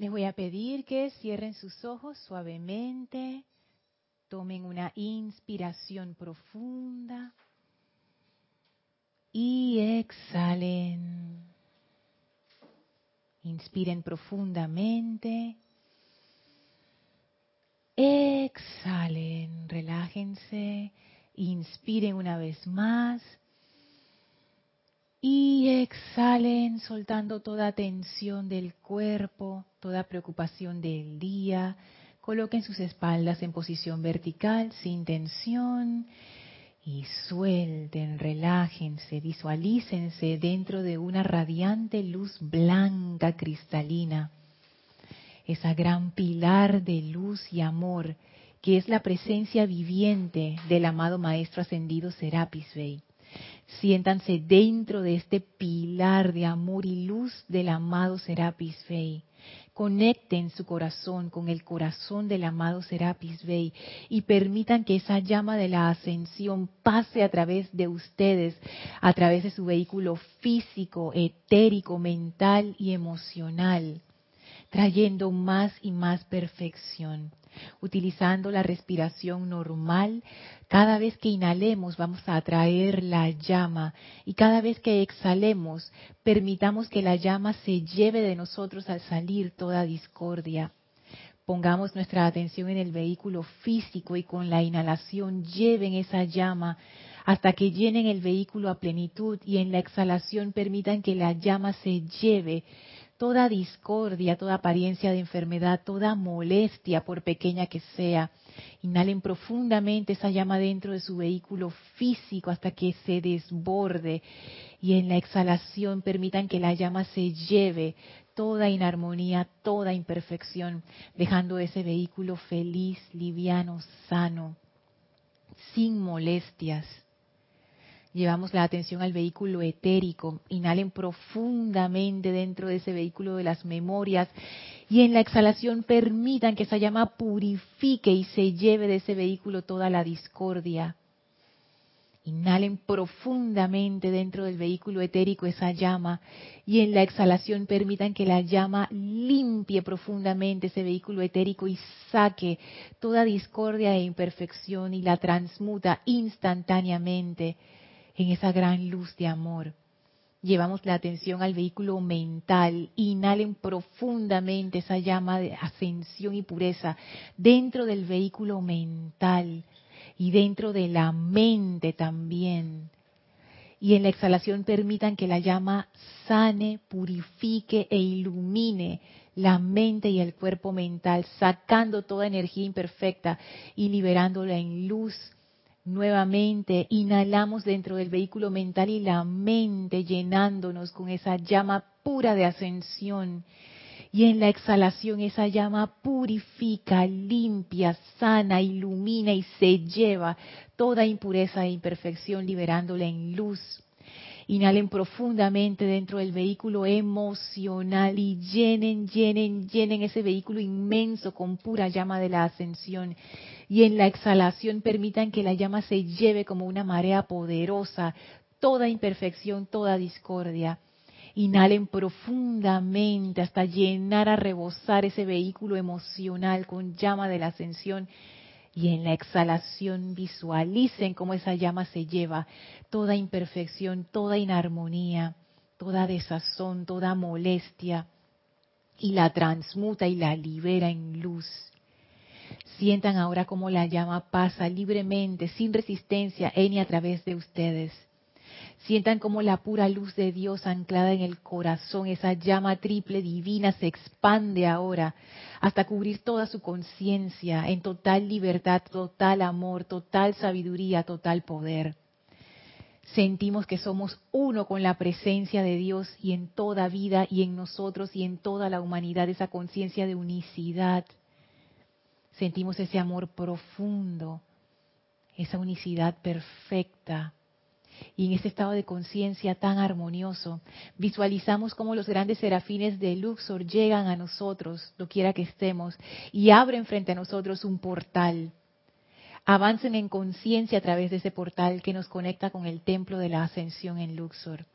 Les voy a pedir que cierren sus ojos suavemente, tomen una inspiración profunda y exhalen. Inspiren profundamente. Exhalen, relájense. Inspiren una vez más. Y exhalen soltando toda tensión del cuerpo, toda preocupación del día. Coloquen sus espaldas en posición vertical sin tensión y suelten, relájense, visualícense dentro de una radiante luz blanca cristalina, esa gran pilar de luz y amor que es la presencia viviente del amado Maestro Ascendido Serapis Bey. Siéntanse dentro de este pilar de amor y luz del amado Serapis Bey. Conecten su corazón con el corazón del amado Serapis Bey y permitan que esa llama de la ascensión pase a través de ustedes, a través de su vehículo físico, etérico, mental y emocional, trayendo más y más perfección utilizando la respiración normal. Cada vez que inhalemos vamos a atraer la llama y cada vez que exhalemos permitamos que la llama se lleve de nosotros al salir toda discordia. Pongamos nuestra atención en el vehículo físico y con la inhalación lleven esa llama hasta que llenen el vehículo a plenitud y en la exhalación permitan que la llama se lleve toda discordia, toda apariencia de enfermedad, toda molestia, por pequeña que sea. Inhalen profundamente esa llama dentro de su vehículo físico hasta que se desborde y en la exhalación permitan que la llama se lleve toda inarmonía, toda imperfección, dejando ese vehículo feliz, liviano, sano, sin molestias. Llevamos la atención al vehículo etérico. Inhalen profundamente dentro de ese vehículo de las memorias y en la exhalación permitan que esa llama purifique y se lleve de ese vehículo toda la discordia. Inhalen profundamente dentro del vehículo etérico esa llama y en la exhalación permitan que la llama limpie profundamente ese vehículo etérico y saque toda discordia e imperfección y la transmuta instantáneamente en esa gran luz de amor. Llevamos la atención al vehículo mental, inhalen profundamente esa llama de ascensión y pureza dentro del vehículo mental y dentro de la mente también. Y en la exhalación permitan que la llama sane, purifique e ilumine la mente y el cuerpo mental, sacando toda energía imperfecta y liberándola en luz Nuevamente inhalamos dentro del vehículo mental y la mente llenándonos con esa llama pura de ascensión. Y en la exhalación esa llama purifica, limpia, sana, ilumina y se lleva toda impureza e imperfección liberándola en luz. Inhalen profundamente dentro del vehículo emocional y llenen, llenen, llenen ese vehículo inmenso con pura llama de la ascensión. Y en la exhalación permitan que la llama se lleve como una marea poderosa toda imperfección, toda discordia. Inhalen profundamente hasta llenar a rebosar ese vehículo emocional con llama de la ascensión y en la exhalación visualicen cómo esa llama se lleva toda imperfección, toda inarmonía, toda desazón, toda molestia y la transmuta y la libera en luz. Sientan ahora cómo la llama pasa libremente, sin resistencia en y a través de ustedes Sientan como la pura luz de Dios anclada en el corazón, esa llama triple divina se expande ahora hasta cubrir toda su conciencia en total libertad, total amor, total sabiduría, total poder. Sentimos que somos uno con la presencia de Dios y en toda vida y en nosotros y en toda la humanidad esa conciencia de unicidad. Sentimos ese amor profundo, esa unicidad perfecta y en este estado de conciencia tan armonioso, visualizamos cómo los grandes serafines de Luxor llegan a nosotros, lo quiera que estemos, y abren frente a nosotros un portal. Avancen en conciencia a través de ese portal que nos conecta con el templo de la ascensión en Luxor.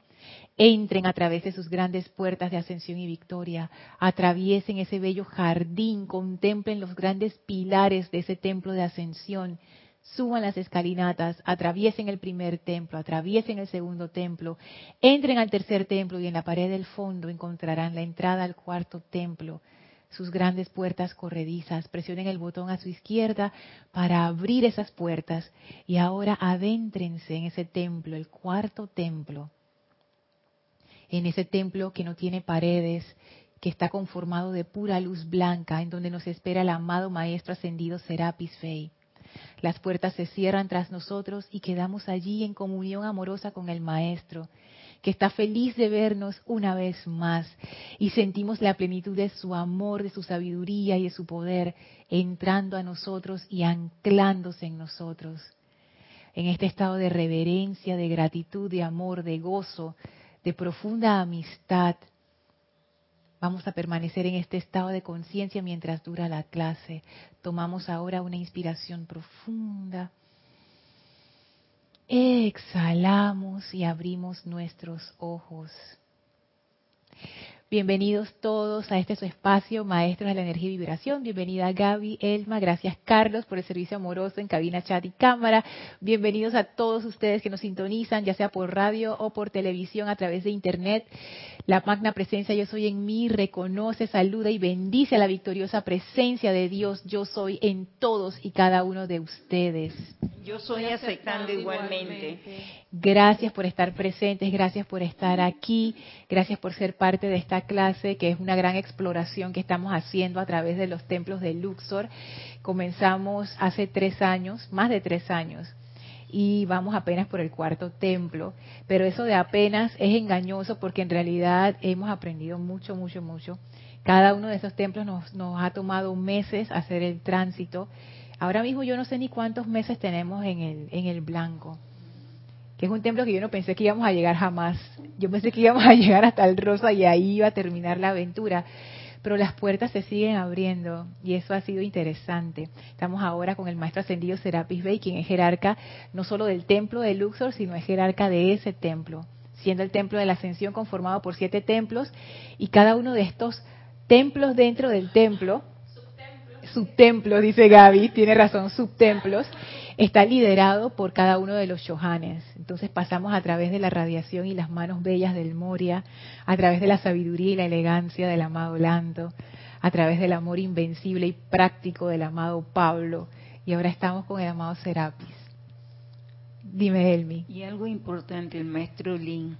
Entren a través de sus grandes puertas de ascensión y victoria, atraviesen ese bello jardín, contemplen los grandes pilares de ese templo de ascensión, suban las escalinatas, atraviesen el primer templo, atraviesen el segundo templo, entren al tercer templo y en la pared del fondo encontrarán la entrada al cuarto templo, sus grandes puertas corredizas. Presionen el botón a su izquierda para abrir esas puertas. Y ahora adéntrense en ese templo, el cuarto templo. En ese templo que no tiene paredes, que está conformado de pura luz blanca, en donde nos espera el amado Maestro Ascendido Serapis Fey. Las puertas se cierran tras nosotros y quedamos allí en comunión amorosa con el Maestro, que está feliz de vernos una vez más y sentimos la plenitud de su amor, de su sabiduría y de su poder entrando a nosotros y anclándose en nosotros. En este estado de reverencia, de gratitud, de amor, de gozo, de profunda amistad, Vamos a permanecer en este estado de conciencia mientras dura la clase. Tomamos ahora una inspiración profunda. Exhalamos y abrimos nuestros ojos. Bienvenidos todos a este su espacio, Maestros de la Energía y Vibración. Bienvenida Gaby, Elma, gracias Carlos por el servicio amoroso en cabina, chat y cámara. Bienvenidos a todos ustedes que nos sintonizan, ya sea por radio o por televisión a través de internet. La magna presencia Yo Soy en mí reconoce, saluda y bendice a la victoriosa presencia de Dios Yo Soy en todos y cada uno de ustedes. Yo soy aceptando igualmente. Gracias por estar presentes, gracias por estar aquí, gracias por ser parte de esta clase que es una gran exploración que estamos haciendo a través de los templos de Luxor. Comenzamos hace tres años, más de tres años, y vamos apenas por el cuarto templo. Pero eso de apenas es engañoso porque en realidad hemos aprendido mucho, mucho, mucho. Cada uno de esos templos nos, nos ha tomado meses hacer el tránsito Ahora mismo yo no sé ni cuántos meses tenemos en el, en el blanco, que es un templo que yo no pensé que íbamos a llegar jamás. Yo pensé que íbamos a llegar hasta el rosa y ahí iba a terminar la aventura. Pero las puertas se siguen abriendo y eso ha sido interesante. Estamos ahora con el maestro ascendido Serapis Bey, quien es jerarca no solo del templo de Luxor, sino es jerarca de ese templo, siendo el templo de la ascensión conformado por siete templos y cada uno de estos templos dentro del templo subtemplos, dice Gaby, tiene razón, subtemplos, está liderado por cada uno de los Shohanes. Entonces pasamos a través de la radiación y las manos bellas del Moria, a través de la sabiduría y la elegancia del amado Lando, a través del amor invencible y práctico del amado Pablo, y ahora estamos con el amado Serapis. Dime, Elmi. Y algo importante, el maestro Lin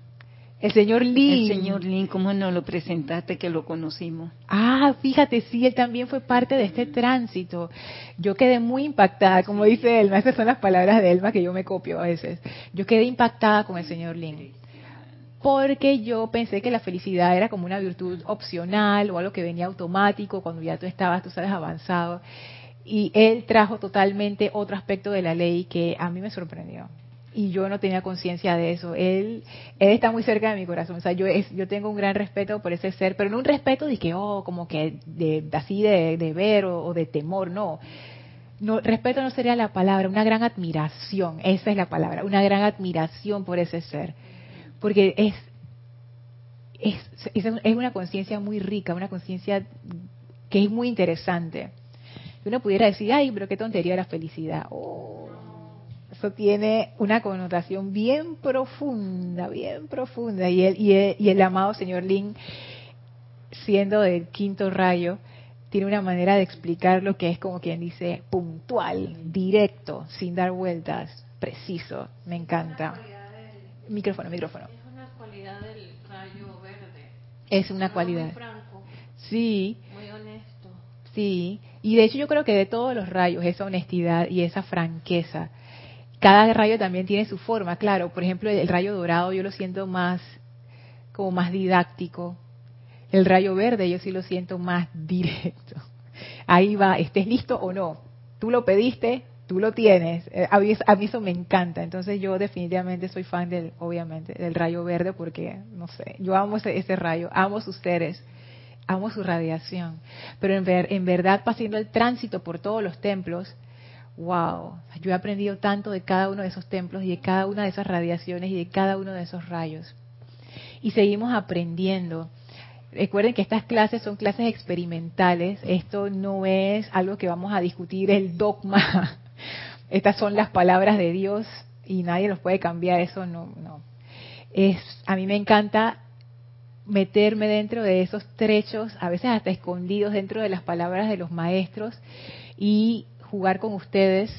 el señor Lin. El señor Lin, ¿cómo no lo presentaste que lo conocimos? Ah, fíjate, sí, él también fue parte de este tránsito. Yo quedé muy impactada, como dice Elma, esas son las palabras de Elma que yo me copio a veces. Yo quedé impactada con el señor Lin. Porque yo pensé que la felicidad era como una virtud opcional o algo que venía automático cuando ya tú estabas, tú sabes, avanzado. Y él trajo totalmente otro aspecto de la ley que a mí me sorprendió y yo no tenía conciencia de eso. Él, él está muy cerca de mi corazón. O sea, yo, es, yo tengo un gran respeto por ese ser, pero no un respeto de que, oh, como que de, así de, de ver o, de temor, no. no. Respeto no sería la palabra, una gran admiración, esa es la palabra, una gran admiración por ese ser. Porque es, es, es una conciencia muy rica, una conciencia que es muy interesante. Uno pudiera decir, ay, pero qué tontería la felicidad. Oh, eso tiene una connotación bien profunda, bien profunda. Y el, y el, amado señor Lin, siendo del quinto rayo, tiene una manera de explicar lo que es como quien dice puntual, directo, sin dar vueltas, preciso. Me encanta. Micrófono, micrófono. Es una cualidad del rayo verde. Es una cualidad. Muy franco. Sí. Muy honesto. Sí. Y de hecho yo creo que de todos los rayos, esa honestidad y esa franqueza cada rayo también tiene su forma, claro. Por ejemplo, el rayo dorado yo lo siento más, como más didáctico. El rayo verde yo sí lo siento más directo. Ahí va, estés listo o no. Tú lo pediste, tú lo tienes. Eh, a mí, eso me encanta. Entonces yo definitivamente soy fan del, obviamente, del rayo verde porque, no sé, yo amo ese, ese rayo, amo sus seres, amo su radiación. Pero en, ver, en verdad, pasando el tránsito por todos los templos, wow, yo he aprendido tanto de cada uno de esos templos y de cada una de esas radiaciones y de cada uno de esos rayos. y seguimos aprendiendo. Recuerden que estas clases son clases experimentales, esto no es algo que vamos a discutir el dogma, estas son las palabras de Dios y nadie los puede cambiar, eso no, no. Es, a mí me encanta meterme dentro de esos trechos, a veces hasta escondidos dentro de las palabras de los maestros y jugar con ustedes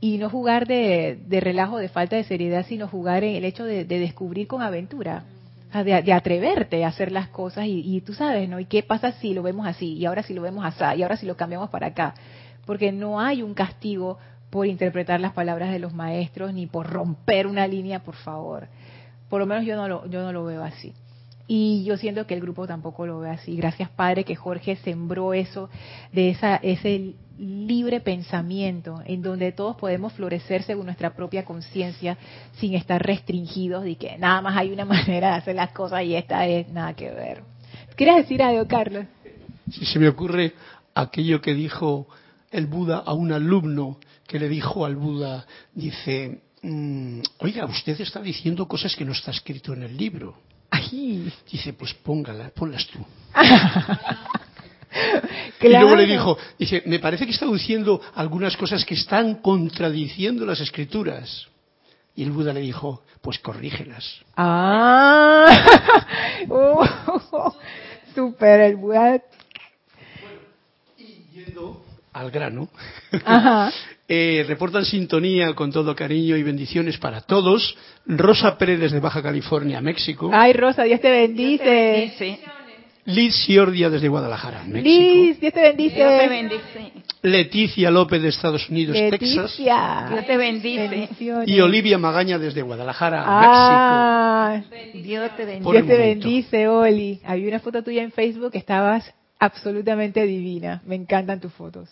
y no jugar de, relajo, de falta de seriedad, sino jugar en el hecho de, descubrir con aventura, de, atreverte a hacer las cosas y, y, tú sabes, ¿no? ¿Y qué pasa si lo vemos así? Y ahora si lo vemos así, y ahora si lo cambiamos para acá. Porque no hay un castigo por interpretar las palabras de los maestros ni por romper una línea, por favor. Por lo menos yo no lo, yo no lo veo así. Y yo siento que el grupo tampoco lo ve así. Gracias, Padre, que Jorge sembró eso, de esa, ese libre pensamiento, en donde todos podemos florecer según nuestra propia conciencia, sin estar restringidos de que nada más hay una manera de hacer las cosas y esta es nada que ver. ¿Quieres decir algo, Carlos? Si se me ocurre aquello que dijo el Buda a un alumno que le dijo al Buda, dice, mm, oiga, usted está diciendo cosas que no está escrito en el libro. Dice, pues póngala, ponlas tú. Y luego le dijo, dice, me parece que está diciendo algunas cosas que están contradiciendo las escrituras. Y el Buda le dijo, pues corrígelas. Ah, uh, super, el Buda. y yendo al grano, Ajá. Eh, reportan sintonía con todo cariño y bendiciones para todos. Rosa Pérez desde Baja California, México. Ay, Rosa, Dios te bendice. Liz Siordia desde Guadalajara, México. Liz, Dios te bendice. Leticia López de Estados Unidos, Texas. Dios te bendice. Y Olivia Magaña desde Guadalajara, ah, México. Dios te bendice. Dios te bendice, Oli. Había una foto tuya en Facebook que estabas absolutamente divina. Me encantan tus fotos.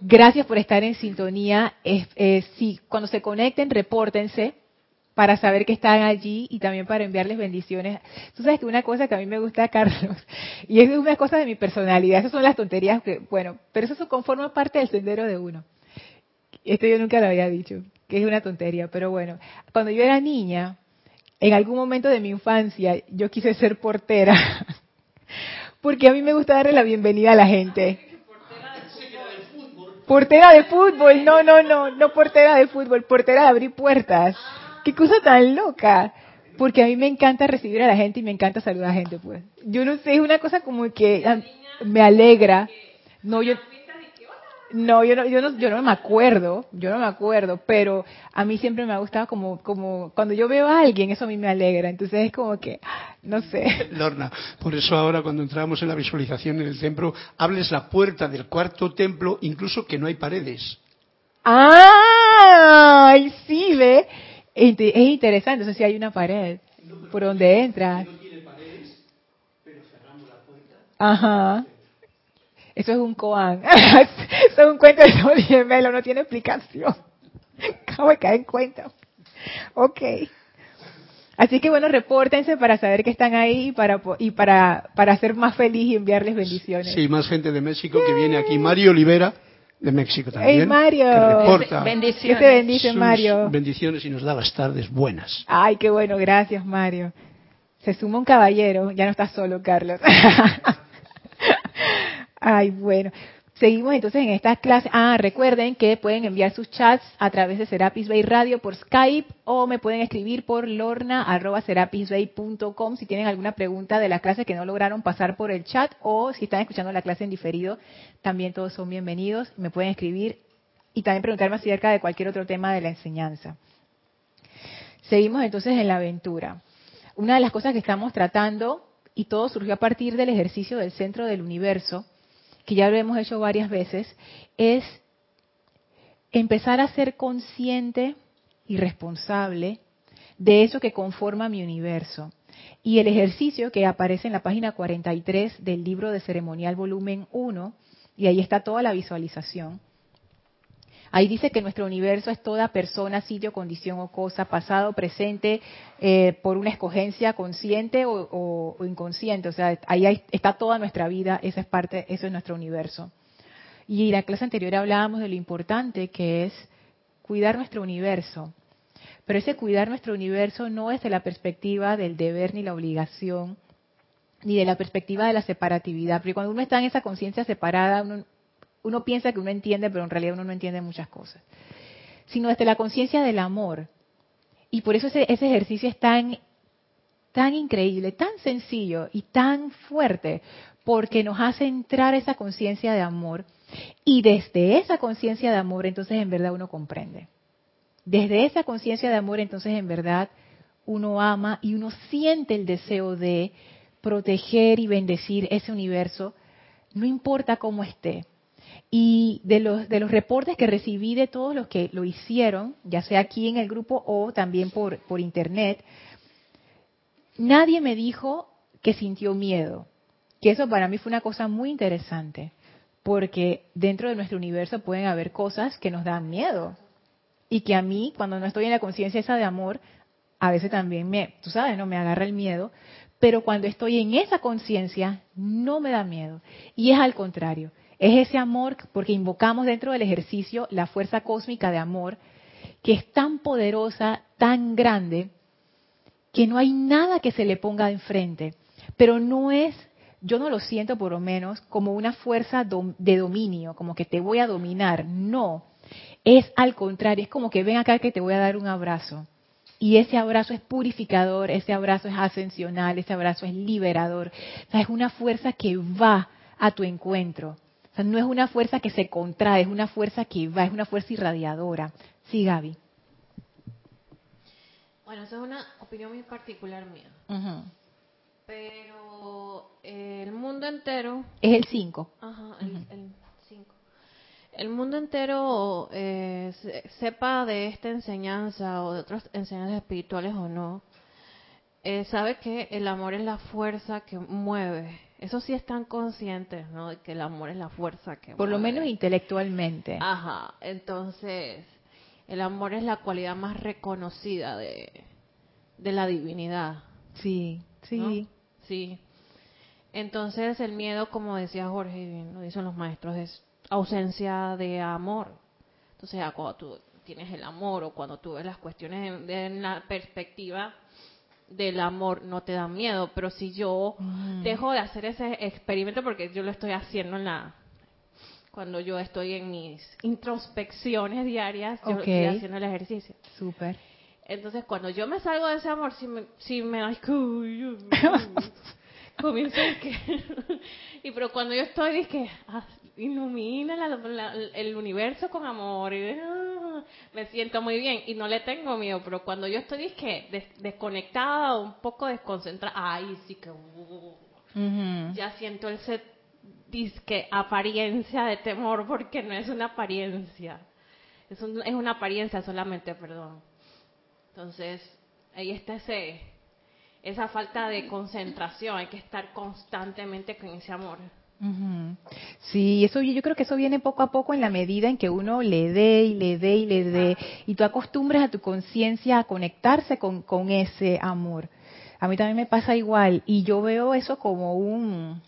Gracias por estar en sintonía. Eh, sí, cuando se conecten, repórtense para saber que están allí y también para enviarles bendiciones. Tú sabes que una cosa que a mí me gusta, Carlos, y es una cosa de mi personalidad, esas son las tonterías que, bueno, pero eso conforma parte del sendero de uno. Esto yo nunca lo había dicho, que es una tontería, pero bueno, cuando yo era niña, en algún momento de mi infancia, yo quise ser portera, porque a mí me gusta darle la bienvenida a la gente. Portera de fútbol, no, no, no, no portera de fútbol, portera de abrir puertas. Qué cosa tan loca. Porque a mí me encanta recibir a la gente y me encanta saludar a la gente, pues. Yo no sé, es una cosa como que ah, me alegra. No, yo, no, yo no, yo no, yo no me acuerdo, yo no me acuerdo, pero a mí siempre me ha gustado como, como cuando yo veo a alguien, eso a mí me alegra. Entonces es como que, no sé. Lorna, por eso ahora cuando entramos en la visualización en el templo, hables la puerta del cuarto templo, incluso que no hay paredes. ¡Ah! Sí, ve. Es interesante, eso sí hay una pared por donde entra. No tiene paredes, pero cerramos la puerta. Ajá. Eso es un koan. Eso es un cuento de Sol Melo, no tiene explicación. Acabo de caer en cuenta. Ok. Así que bueno, repórtense para saber que están ahí y para, y para, para ser más feliz y enviarles bendiciones. Sí, más gente de México que viene aquí. Mario Olivera, de México también. ¡Hey, Mario! reporta bendiciones. te bendice, Mario. Bendiciones y nos da las tardes buenas. Ay, qué bueno, gracias, Mario. Se suma un caballero, ya no estás solo, Carlos. Ay, bueno. Seguimos entonces en estas clases. Ah, recuerden que pueden enviar sus chats a través de Serapis Bay Radio por Skype o me pueden escribir por lorna.serapisbay.com si tienen alguna pregunta de la clase que no lograron pasar por el chat o si están escuchando la clase en diferido, también todos son bienvenidos. Me pueden escribir y también preguntarme acerca de cualquier otro tema de la enseñanza. Seguimos entonces en la aventura. Una de las cosas que estamos tratando, y todo surgió a partir del ejercicio del centro del universo, que ya lo hemos hecho varias veces, es empezar a ser consciente y responsable de eso que conforma mi universo. Y el ejercicio que aparece en la página 43 del libro de ceremonial volumen 1, y ahí está toda la visualización, Ahí dice que nuestro universo es toda persona, sitio, condición o cosa, pasado, presente, eh, por una escogencia consciente o, inconsciente. O sea, ahí está toda nuestra vida, esa es parte, eso es nuestro universo. Y en la clase anterior hablábamos de lo importante que es cuidar nuestro universo. Pero ese cuidar nuestro universo no es de la perspectiva del deber ni la obligación, ni de la perspectiva de la separatividad. Porque cuando uno está en esa conciencia separada, uno, uno piensa que uno entiende, pero en realidad uno no entiende muchas cosas. Sino desde la conciencia del amor. Y por eso ese, ejercicio es tan, tan increíble, tan sencillo y tan fuerte, porque nos hace entrar esa conciencia de amor. Y desde esa conciencia de amor, entonces en verdad uno comprende. Desde esa conciencia de amor, entonces en verdad uno ama y uno siente el deseo de proteger y bendecir ese universo, no importa cómo esté. Y de los, de los reportes que recibí de todos los que lo hicieron, ya sea aquí en el grupo o también por, por internet, nadie me dijo que sintió miedo. Que eso para mí fue una cosa muy interesante, porque dentro de nuestro universo pueden haber cosas que nos dan miedo. Y que a mí, cuando no estoy en la conciencia esa de amor, a veces también me, tú sabes, no me agarra el miedo, pero cuando estoy en esa conciencia no me da miedo. Y es al contrario, es ese amor, porque invocamos dentro del ejercicio la fuerza cósmica de amor, que es tan poderosa, tan grande, que no hay nada que se le ponga enfrente. Pero no es, yo no lo siento por lo menos, como una fuerza de dominio, como que te voy a dominar. No, es al contrario, es como que ven acá que te voy a dar un abrazo. Y ese abrazo es purificador, ese abrazo es ascensional, ese abrazo es liberador. O sea, es una fuerza que va a tu encuentro. O sea, no es una fuerza que se contrae, es una fuerza que va, es una fuerza irradiadora. Sí, Gaby. Bueno, esa es una opinión muy particular mía. Pero el mundo entero... Es el 5. Ajá, el 5 el mundo entero eh, sepa de esta enseñanza o de otras enseñanzas espirituales o no, eh, sabe que el amor es la fuerza que mueve. Eso sí están conscientes, ¿no? De que el amor es la fuerza que Por lo menos intelectualmente. Ajá. Entonces, el amor es la cualidad más reconocida de, de la divinidad. Sí, sí. Sí. Entonces, el miedo, como decía Jorge, lo dicen los maestros, es ausencia de amor. Entonces, cuando tú tienes el amor o cuando tú ves las cuestiones de, la perspectiva del amor, no te da miedo. Pero si yo mm. dejo de hacer ese experimento, porque yo lo estoy haciendo en la cuando yo estoy en mis introspecciones diarias, yo estoy haciendo el ejercicio. Súper. Entonces, cuando yo me salgo de ese amor, si me, si me comienzo que y pero cuando yo estoy dije ah, ilumina el universo con amor y ah, me siento muy bien y no le tengo miedo, pero cuando yo estoy disque desconectada, un poco desconcentrada, ay, sí que uh, ya siento ese disque apariencia de temor porque no es una apariencia, es, es una apariencia solamente, perdón. Entonces, ahí está ese esa falta de concentración, hay que estar constantemente con ese amor. Sí, eso yo creo que eso viene poco a poco en la medida en que uno le dé y le dé y le dé y tú acostumbras a tu conciencia a conectarse con, con ese amor. A mí también me pasa igual y yo veo eso como un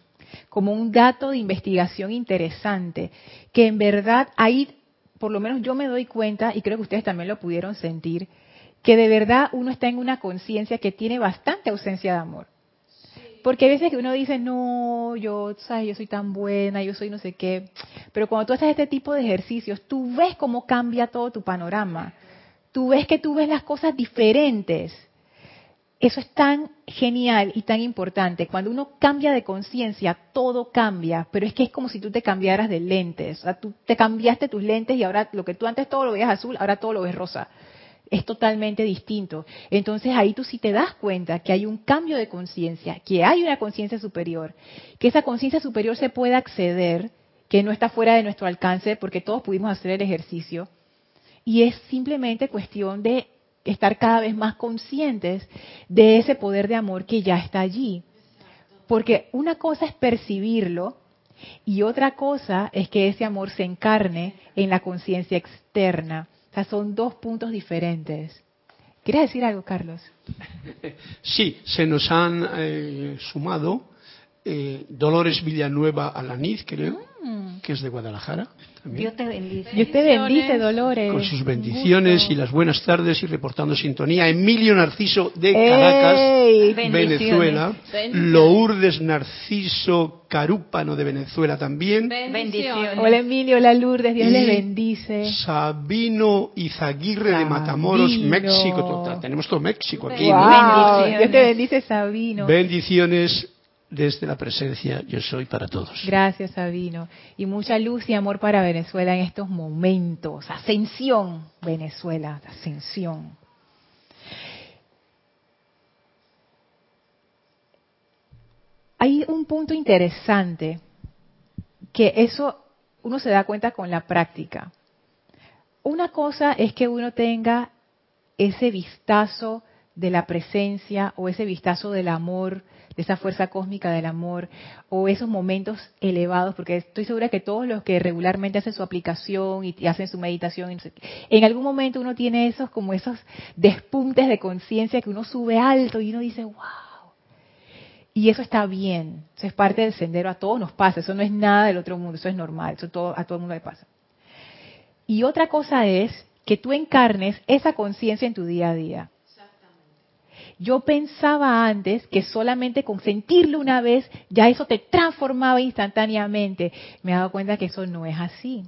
como un dato de investigación interesante, que en verdad ahí por lo menos yo me doy cuenta y creo que ustedes también lo pudieron sentir, que de verdad uno está en una conciencia que tiene bastante ausencia de amor. Porque hay veces que uno dice, no, yo, ¿sabes? yo soy tan buena, yo soy no sé qué. Pero cuando tú haces este tipo de ejercicios, tú ves cómo cambia todo tu panorama. Tú ves que tú ves las cosas diferentes. Eso es tan genial y tan importante. Cuando uno cambia de conciencia, todo cambia, pero es que es como si tú te cambiaras de lentes. O sea, tú te cambiaste tus lentes y ahora lo que tú antes todo lo veías azul, ahora todo lo ves rosa es totalmente distinto. Entonces ahí tú sí te das cuenta que hay un cambio de conciencia, que hay una conciencia superior, que esa conciencia superior se puede acceder, que no está fuera de nuestro alcance porque todos pudimos hacer el ejercicio. Y es simplemente cuestión de estar cada vez más conscientes de ese poder de amor que ya está allí. Porque una cosa es percibirlo y otra cosa es que ese amor se encarne en la conciencia externa son dos puntos diferentes. ¿Quieres decir algo, Carlos? Sí, se nos han eh, sumado eh, Dolores Villanueva Alaniz, creo. Mm. que es de Guadalajara. también. Dios te bendice. Dios te bendice, Dolores. con sus bendiciones y las buenas tardes y reportando sintonía. Emilio Narciso de Caracas, ¡Ey! Venezuela. Lourdes Narciso Carúpano de Venezuela también. Bendiciones. Hola Emilio, hola Lourdes, Dios Y les bendice. Sabino Izaguirre de Matamoros, Sabino. México. Total, tenemos todo México aquí. Wow. Dios te bendice, Sabino. Bendiciones desde la presencia Yo Soy para todos. Gracias, Sabino. Y mucha luz y amor para Venezuela en estos momentos. Ascensión, Venezuela, ascensión. Hay un punto interesante que eso uno se da cuenta con la práctica. Una cosa es que uno tenga ese vistazo de la presencia o ese vistazo del amor, esa fuerza cósmica del amor, o esos momentos elevados, porque estoy segura que todos los que regularmente hacen su aplicación y, hacen su meditación, en algún momento uno tiene esos como esos despuntes de conciencia que uno sube alto y uno dice, wow. Y eso está bien, eso es parte del sendero, a todos nos pasa, eso no es nada del otro mundo, eso es normal, eso todo, a todo el mundo le pasa. Y otra cosa es que tú encarnes esa conciencia en tu día a día. Yo pensaba antes que solamente con sentirlo una vez ya eso te transformaba instantáneamente. Me he dado cuenta que eso no es así.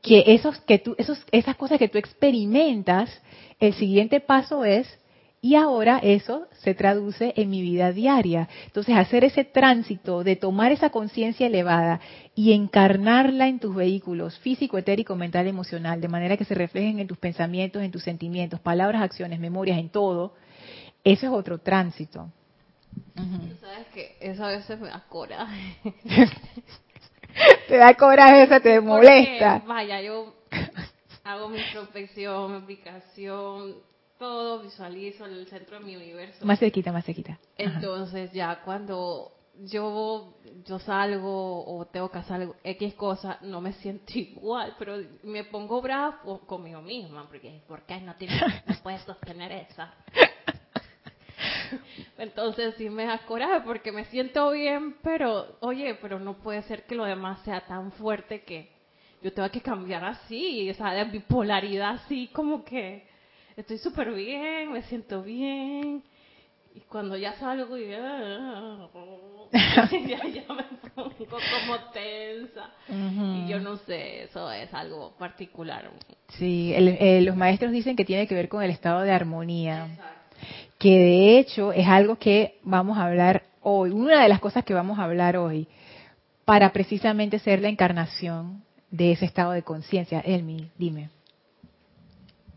Que esos que tú esos esas cosas que tú experimentas, el siguiente paso es y ahora eso se traduce en mi vida diaria. Entonces, hacer ese tránsito de tomar esa conciencia elevada y encarnarla en tus vehículos físico, etérico, mental, emocional, de manera que se reflejen en tus pensamientos, en tus sentimientos, palabras, acciones, memorias, en todo, eso es otro tránsito. Tú sabes que eso a veces me da coraje. Te da coraje, eso te Porque, molesta. Vaya, yo hago mi introspección, mi aplicación, todo, visualizo el centro de mi universo. Más cerquita, más cerquita. Ajá. Entonces ya cuando yo yo salgo o tengo que hacer X cosa, no me siento igual, pero me pongo brava po- conmigo misma, porque ¿por qué no, tienes, no puedes sostener esa? Entonces sí me da coraje porque me siento bien, pero oye, pero no puede ser que lo demás sea tan fuerte que yo tenga que cambiar así, o sea, de bipolaridad así como que estoy súper bien, me siento bien, y cuando ya salgo y ya, ya me pongo como tensa. Y yo no sé, eso es algo particular. Sí, el- eh, los maestros dicen que tiene que ver con el estado de armonía. que de hecho es algo que vamos a hablar hoy, una de las cosas que vamos a hablar hoy, para precisamente ser la encarnación de ese estado de conciencia. Elmi, dime.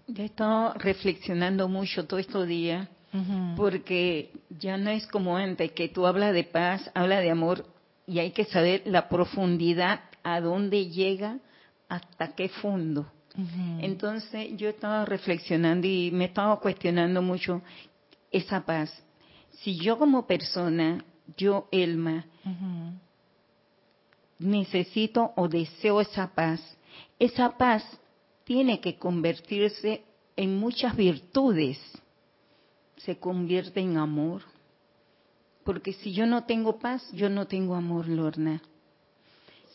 Yo he estado reflexionando mucho todos estos días porque ya no es como antes, que tú hablas de paz, hablas de amor y hay que saber la profundidad, a dónde llega, hasta qué fondo. Entonces yo estaba reflexionando y me estaba cuestionando mucho esa paz. Si yo como persona, yo Elma, necesito o deseo esa paz, esa paz tiene que convertirse en muchas virtudes. Se convierte en amor. Porque si yo no tengo paz, yo no tengo amor, Lorna.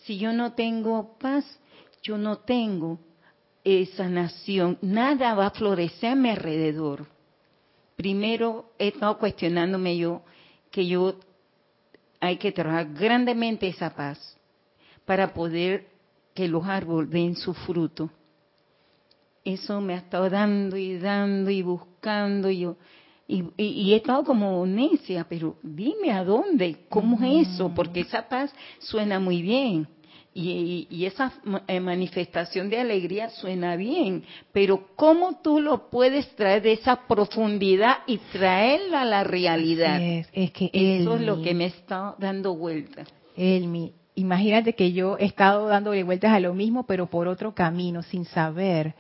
Si yo no tengo paz, yo no tengo eh, sanación. Nada va a florecer a mi alrededor. Primero he estado cuestionándome yo que yo hay que trabajar grandemente esa paz para poder que los árboles den su fruto. Eso me ha estado dando y dando y buscando y yo y, y- y he estado como necia, pero dime a dónde, cómo es eso, porque esa paz suena muy bien y, esa eh, manifestación de alegría suena bien, pero cómo tú lo puedes traer de esa profundidad y traerla a la realidad. Es, es que Eso es lo que me está dando vuelta. Elmi, imagínate que yo he estado dándole vueltas a lo mismo, pero por otro camino, sin saber.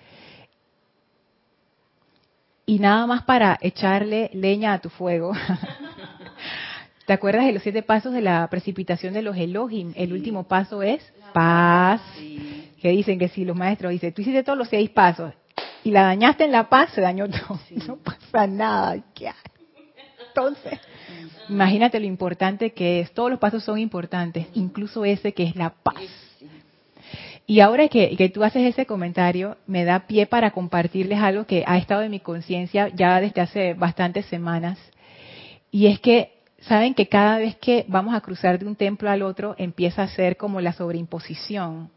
Y nada más para echarle leña a tu fuego. ¿Te acuerdas de los siete pasos de la precipitación de los Elohim? El último paso es paz. Que dicen que si los maestros dicen, tú hiciste todos los seis pasos y la dañaste en la paz, se dañó todo. No pasa nada. Entonces, Imagínate lo importante que es. Todos los pasos son importantes, incluso ese que es la paz. Y ahora que, que, tú haces ese comentario, me da pie para compartirles algo que ha estado en mi conciencia ya desde hace bastantes semanas. Y es que, saben que cada vez que vamos a cruzar de un templo al otro, empieza a ser como la sobreimposición.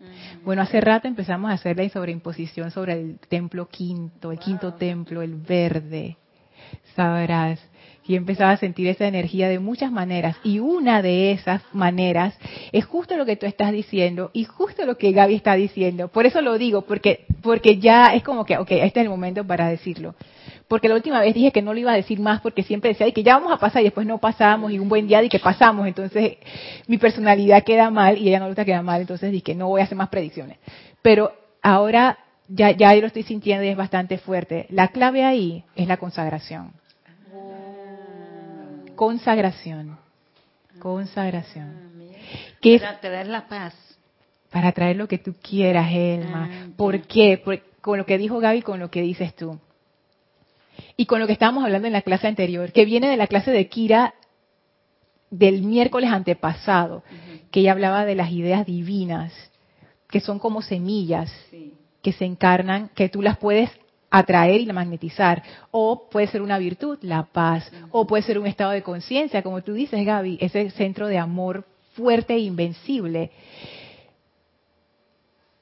Bueno, hace rato empezamos a hacer la sobreimposición sobre el templo quinto, el quinto templo, el verde. Sabrás y empezaba a sentir esa energía de muchas maneras. Y una de esas maneras es justo lo que tú estás diciendo y justo lo que Gaby está diciendo. Por eso lo digo, porque, porque ya es como que, ok, este es el momento para decirlo. Porque la última vez dije que no lo iba a decir más porque siempre decía que ya vamos a pasar y después no pasamos y un buen día di que pasamos. Entonces mi personalidad queda mal y ella no le queda mal. Entonces dije que no voy a hacer más predicciones. Pero ahora ya, ya lo estoy sintiendo y es bastante fuerte. La clave ahí es la consagración consagración. Consagración. Que para traer la paz. Para traer lo que tú quieras, Elma. ¿Por qué? con lo que dijo Gaby, con lo que dices tú. Y con lo que estábamos hablando en la clase anterior, que viene de la clase de Kira del miércoles antepasado, que ella hablaba de las ideas divinas, que son como semillas que se encarnan, que tú las puedes atraer y magnetizar. O puede ser una virtud, la paz. O puede ser un estado de conciencia, como tú dices, Gaby, ese centro de amor fuerte e invencible.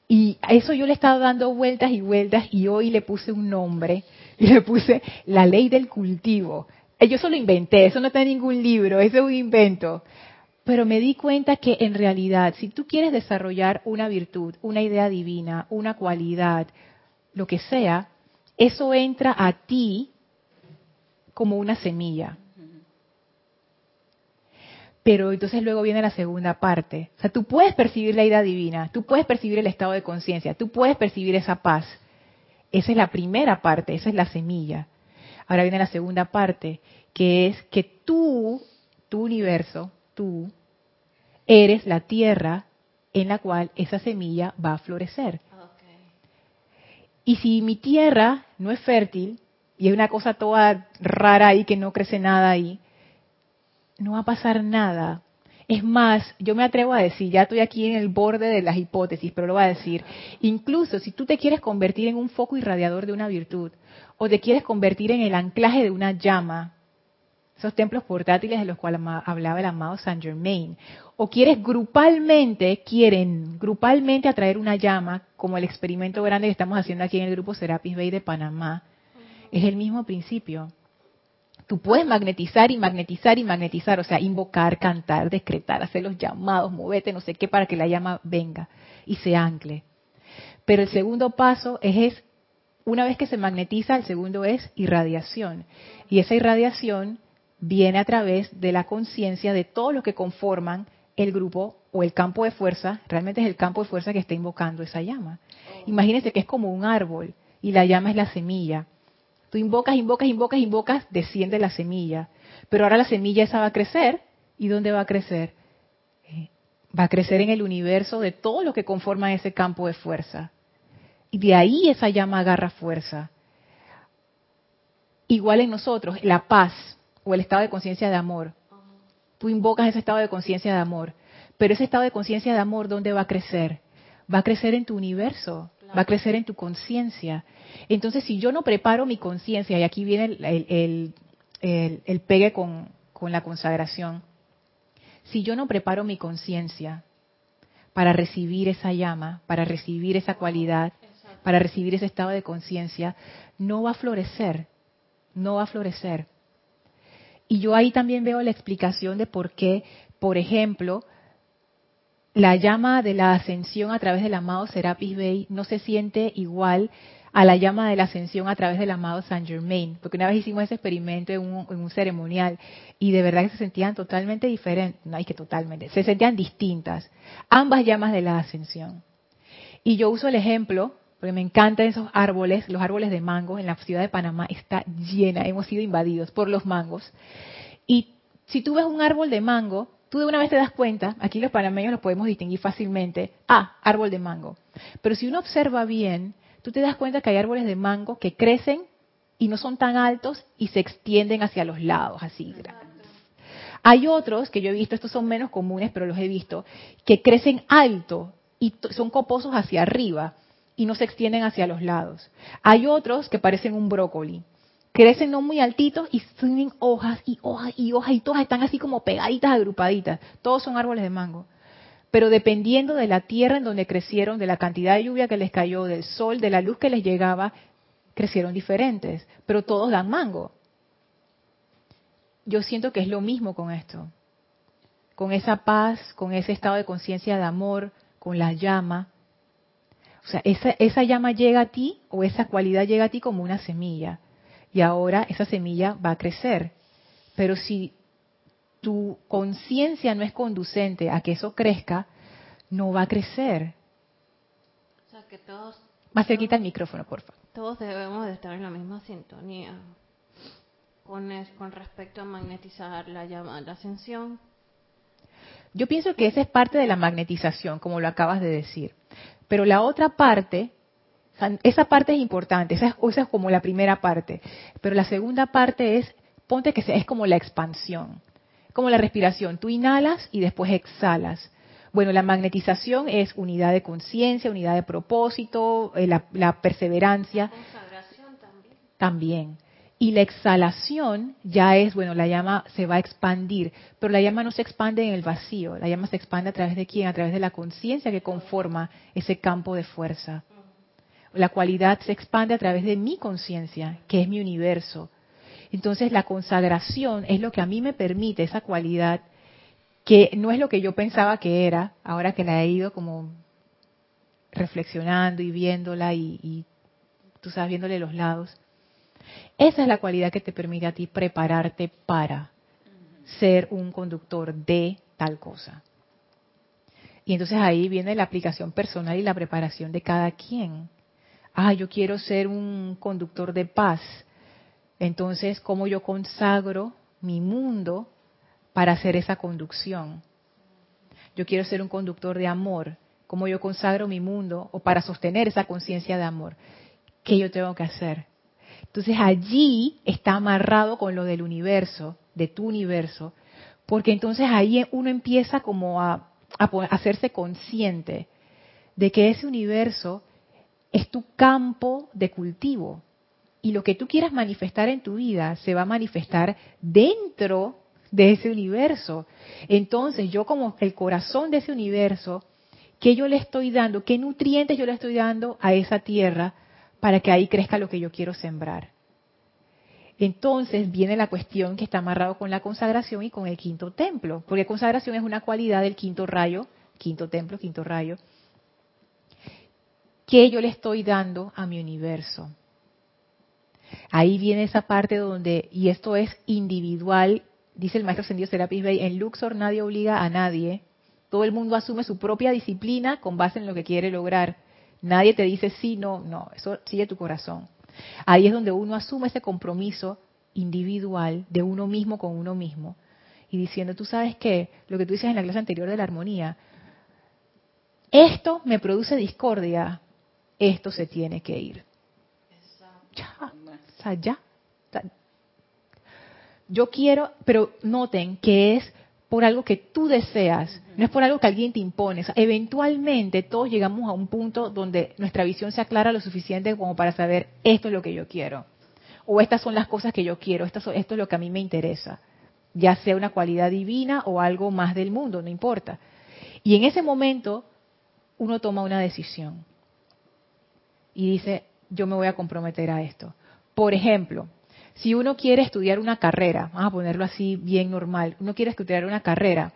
Y a eso yo le he estado dando vueltas y vueltas y hoy le puse un nombre y le puse la ley del cultivo. Eh, yo solo inventé, eso no está en ningún libro, eso es un invento. Pero me di cuenta que en realidad, si tú quieres desarrollar una virtud, una idea divina, una cualidad, lo que sea, eso entra a ti como una semilla. Pero entonces luego viene la segunda parte. O sea, tú puedes percibir la idea divina, tú puedes percibir el estado de conciencia, tú puedes percibir esa paz. Esa es la primera parte, esa es la semilla. Ahora viene la segunda parte, que es que tú, tu universo, tú, eres la tierra en la cual esa semilla va a florecer. Y si mi tierra no es fértil y hay una cosa toda rara ahí que no crece nada ahí, no va a pasar nada. Es más, yo me atrevo a decir, ya estoy aquí en el borde de las hipótesis, pero lo voy a decir, incluso si tú te quieres convertir en un foco irradiador de una virtud, o te quieres convertir en el anclaje de una llama, esos templos portátiles de los cuales hablaba el amado Saint Germain, o quieres grupalmente, quieren grupalmente atraer una llama, como el experimento grande que estamos haciendo aquí en el grupo Serapis Bay de Panamá, es el mismo principio. Tú puedes magnetizar y magnetizar y magnetizar, o sea, invocar, cantar, decretar, hacer los llamados, moverte, no sé qué, para que la llama venga y se ancle. Pero el segundo paso es, es una vez que se magnetiza, el segundo es irradiación. Y esa irradiación viene a través de la conciencia de todos los que conforman el grupo o el campo de fuerza, realmente es el campo de fuerza que está invocando esa llama. Oh. Imagínense que es como un árbol y la llama es la semilla. Tú invocas, invocas, invocas, invocas, desciende la semilla. Pero ahora la semilla esa va a crecer. ¿Y dónde va a crecer? Eh, va a crecer en el universo de todo lo que conforma ese campo de fuerza. Y de ahí esa llama agarra fuerza. Igual en nosotros, la paz o el estado de conciencia de amor. Tú invocas ese estado de conciencia de amor. Pero ese estado de conciencia de amor, ¿dónde va a crecer? Va a crecer en tu universo, va a crecer en tu conciencia. Entonces, si yo no preparo mi conciencia, y aquí viene el, el, pegue con, con la consagración, si yo no preparo mi conciencia para recibir esa llama, para recibir esa cualidad, para recibir ese estado de conciencia, no va a florecer, no va a florecer. Y yo ahí también veo la explicación de por qué, por ejemplo, la llama de la ascensión a través del amado Serapis Bey no se siente igual a la llama de la ascensión a través del amado Saint Germain, porque una vez hicimos ese experimento en un, ceremonial y de verdad que se sentían totalmente diferentes, no hay que totalmente, se sentían distintas, ambas llamas de la ascensión. Y yo uso el ejemplo porque me encantan esos árboles, los árboles de mango en la ciudad de Panamá está llena, hemos sido invadidos por los mangos. Y si tú ves un árbol de mango, tú de una vez te das cuenta, aquí los panameños los podemos distinguir fácilmente, ah, árbol de mango. Pero si uno observa bien, tú te das cuenta que hay árboles de mango que crecen y no son tan altos y se extienden hacia los lados, así grandes. Hay otros que yo he visto, estos son menos comunes, pero los he visto, que crecen alto y son coposos hacia arriba y no se extienden hacia los lados. Hay otros que parecen un brócoli. Crecen no muy altitos y tienen hojas y hojas y hojas y todas están así como pegaditas, agrupaditas. Todos son árboles de mango. Pero dependiendo de la tierra en donde crecieron, de la cantidad de lluvia que les cayó, del sol, de la luz que les llegaba, crecieron diferentes. Pero todos dan mango yo siento que es lo mismo con esto. Con esa paz, con ese estado de conciencia de amor, con la llama. O sea, esa, esa llama llega a ti o esa cualidad llega a ti como una semilla. Y ahora esa semilla va a crecer. Pero si tu conciencia no es conducente a que eso crezca, no va a crecer. O sea, que todos... Más cerquita el micrófono, por favor. Todos debemos de estar en la misma sintonía con, respecto a magnetizar la llama, la ascensión? Yo pienso que esa es parte de la magnetización, como lo acabas de decir. Pero la otra parte, esa parte es importante, esa es, como la primera parte. Pero la segunda parte es, ponte que es como la expansión, como la respiración. Tú inhalas y después exhalas. Bueno, la magnetización es unidad de conciencia, unidad de propósito, eh, la, la perseverancia. Consagración también. También. Y la exhalación ya es, bueno, la llama se va a expandir, pero la llama no se expande en el vacío, la llama se expande a través de quién, a través de la conciencia que conforma ese campo de fuerza. La cualidad se expande a través de mi conciencia, que es mi universo. Entonces la consagración es lo que a mí me permite esa cualidad, que no es lo que yo pensaba que era, ahora que la he ido como reflexionando y viéndola y, tú sabes, viéndole los lados esa es la cualidad que te permite a ti prepararte para ser un conductor de tal cosa. Y entonces ahí viene la aplicación personal y la preparación de cada quien. Ah, yo quiero ser un conductor de paz. Entonces, ¿cómo yo consagro mi mundo para hacer esa conducción? Yo quiero ser un conductor de amor. ¿Cómo yo consagro mi mundo o para sostener esa conciencia de amor? ¿Qué yo tengo que hacer? Entonces allí está amarrado con lo del universo, de tu universo, porque entonces ahí uno empieza como a, hacerse consciente de que ese universo es tu campo de cultivo y lo que tú quieras manifestar en tu vida se va a manifestar dentro de ese universo. Entonces yo como el corazón de ese universo, ¿qué yo le estoy dando? ¿Qué nutrientes yo le estoy dando a esa tierra para que ahí crezca lo que yo quiero sembrar. Entonces viene la cuestión que está amarrado con la consagración y con el quinto templo, porque consagración es una cualidad del quinto rayo, quinto templo, quinto rayo, que yo le estoy dando a mi universo. Ahí viene esa parte donde, y esto es individual, dice el maestro Sendido Serapis Bey, en Luxor nadie obliga a nadie, todo el mundo asume su propia disciplina con base en lo que quiere lograr. Nadie te dice sí, no, no, eso sigue tu corazón. Ahí es donde uno asume ese compromiso individual de uno mismo con uno mismo y diciendo, tú sabes qué, lo que tú dices en la clase anterior de la armonía, esto me produce discordia, esto se tiene que ir. Ya, o ya. Yo quiero, pero noten que es por algo que tú deseas, no es por algo que alguien te impone. eventualmente todos llegamos a un punto donde nuestra visión se aclara lo suficiente como para saber esto es lo que yo quiero. O estas son las cosas que yo quiero, esto, esto es lo que a mí me interesa. Ya sea una cualidad divina o algo más del mundo, no importa. Y en ese momento uno toma una decisión y dice, yo me voy a comprometer a esto. Por ejemplo, si uno quiere estudiar una carrera, vamos a ponerlo así bien normal, uno quiere estudiar una carrera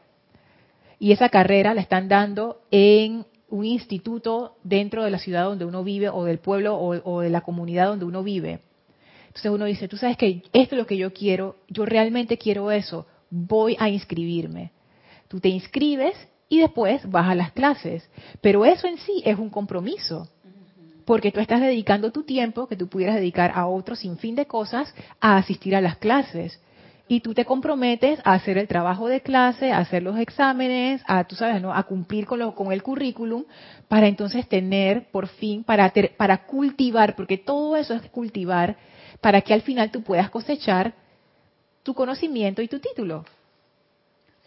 y esa carrera la están dando en un instituto dentro de la ciudad donde uno vive o del pueblo o, de la comunidad donde uno vive. Entonces uno dice, tú sabes que esto es lo que yo quiero, yo realmente quiero eso, voy a inscribirme. Tú te inscribes y después vas a las clases. Pero eso en sí es un compromiso porque tú estás dedicando tu tiempo que tú pudieras dedicar a otro sinfín de cosas a asistir a las clases. Y tú te comprometes a hacer el trabajo de clase, a hacer los exámenes, a, tú sabes, ¿no? a cumplir con, lo, con el currículum, para entonces tener, por fin, para, para cultivar, porque todo eso es cultivar, para que al final tú puedas cosechar tu conocimiento y tu título.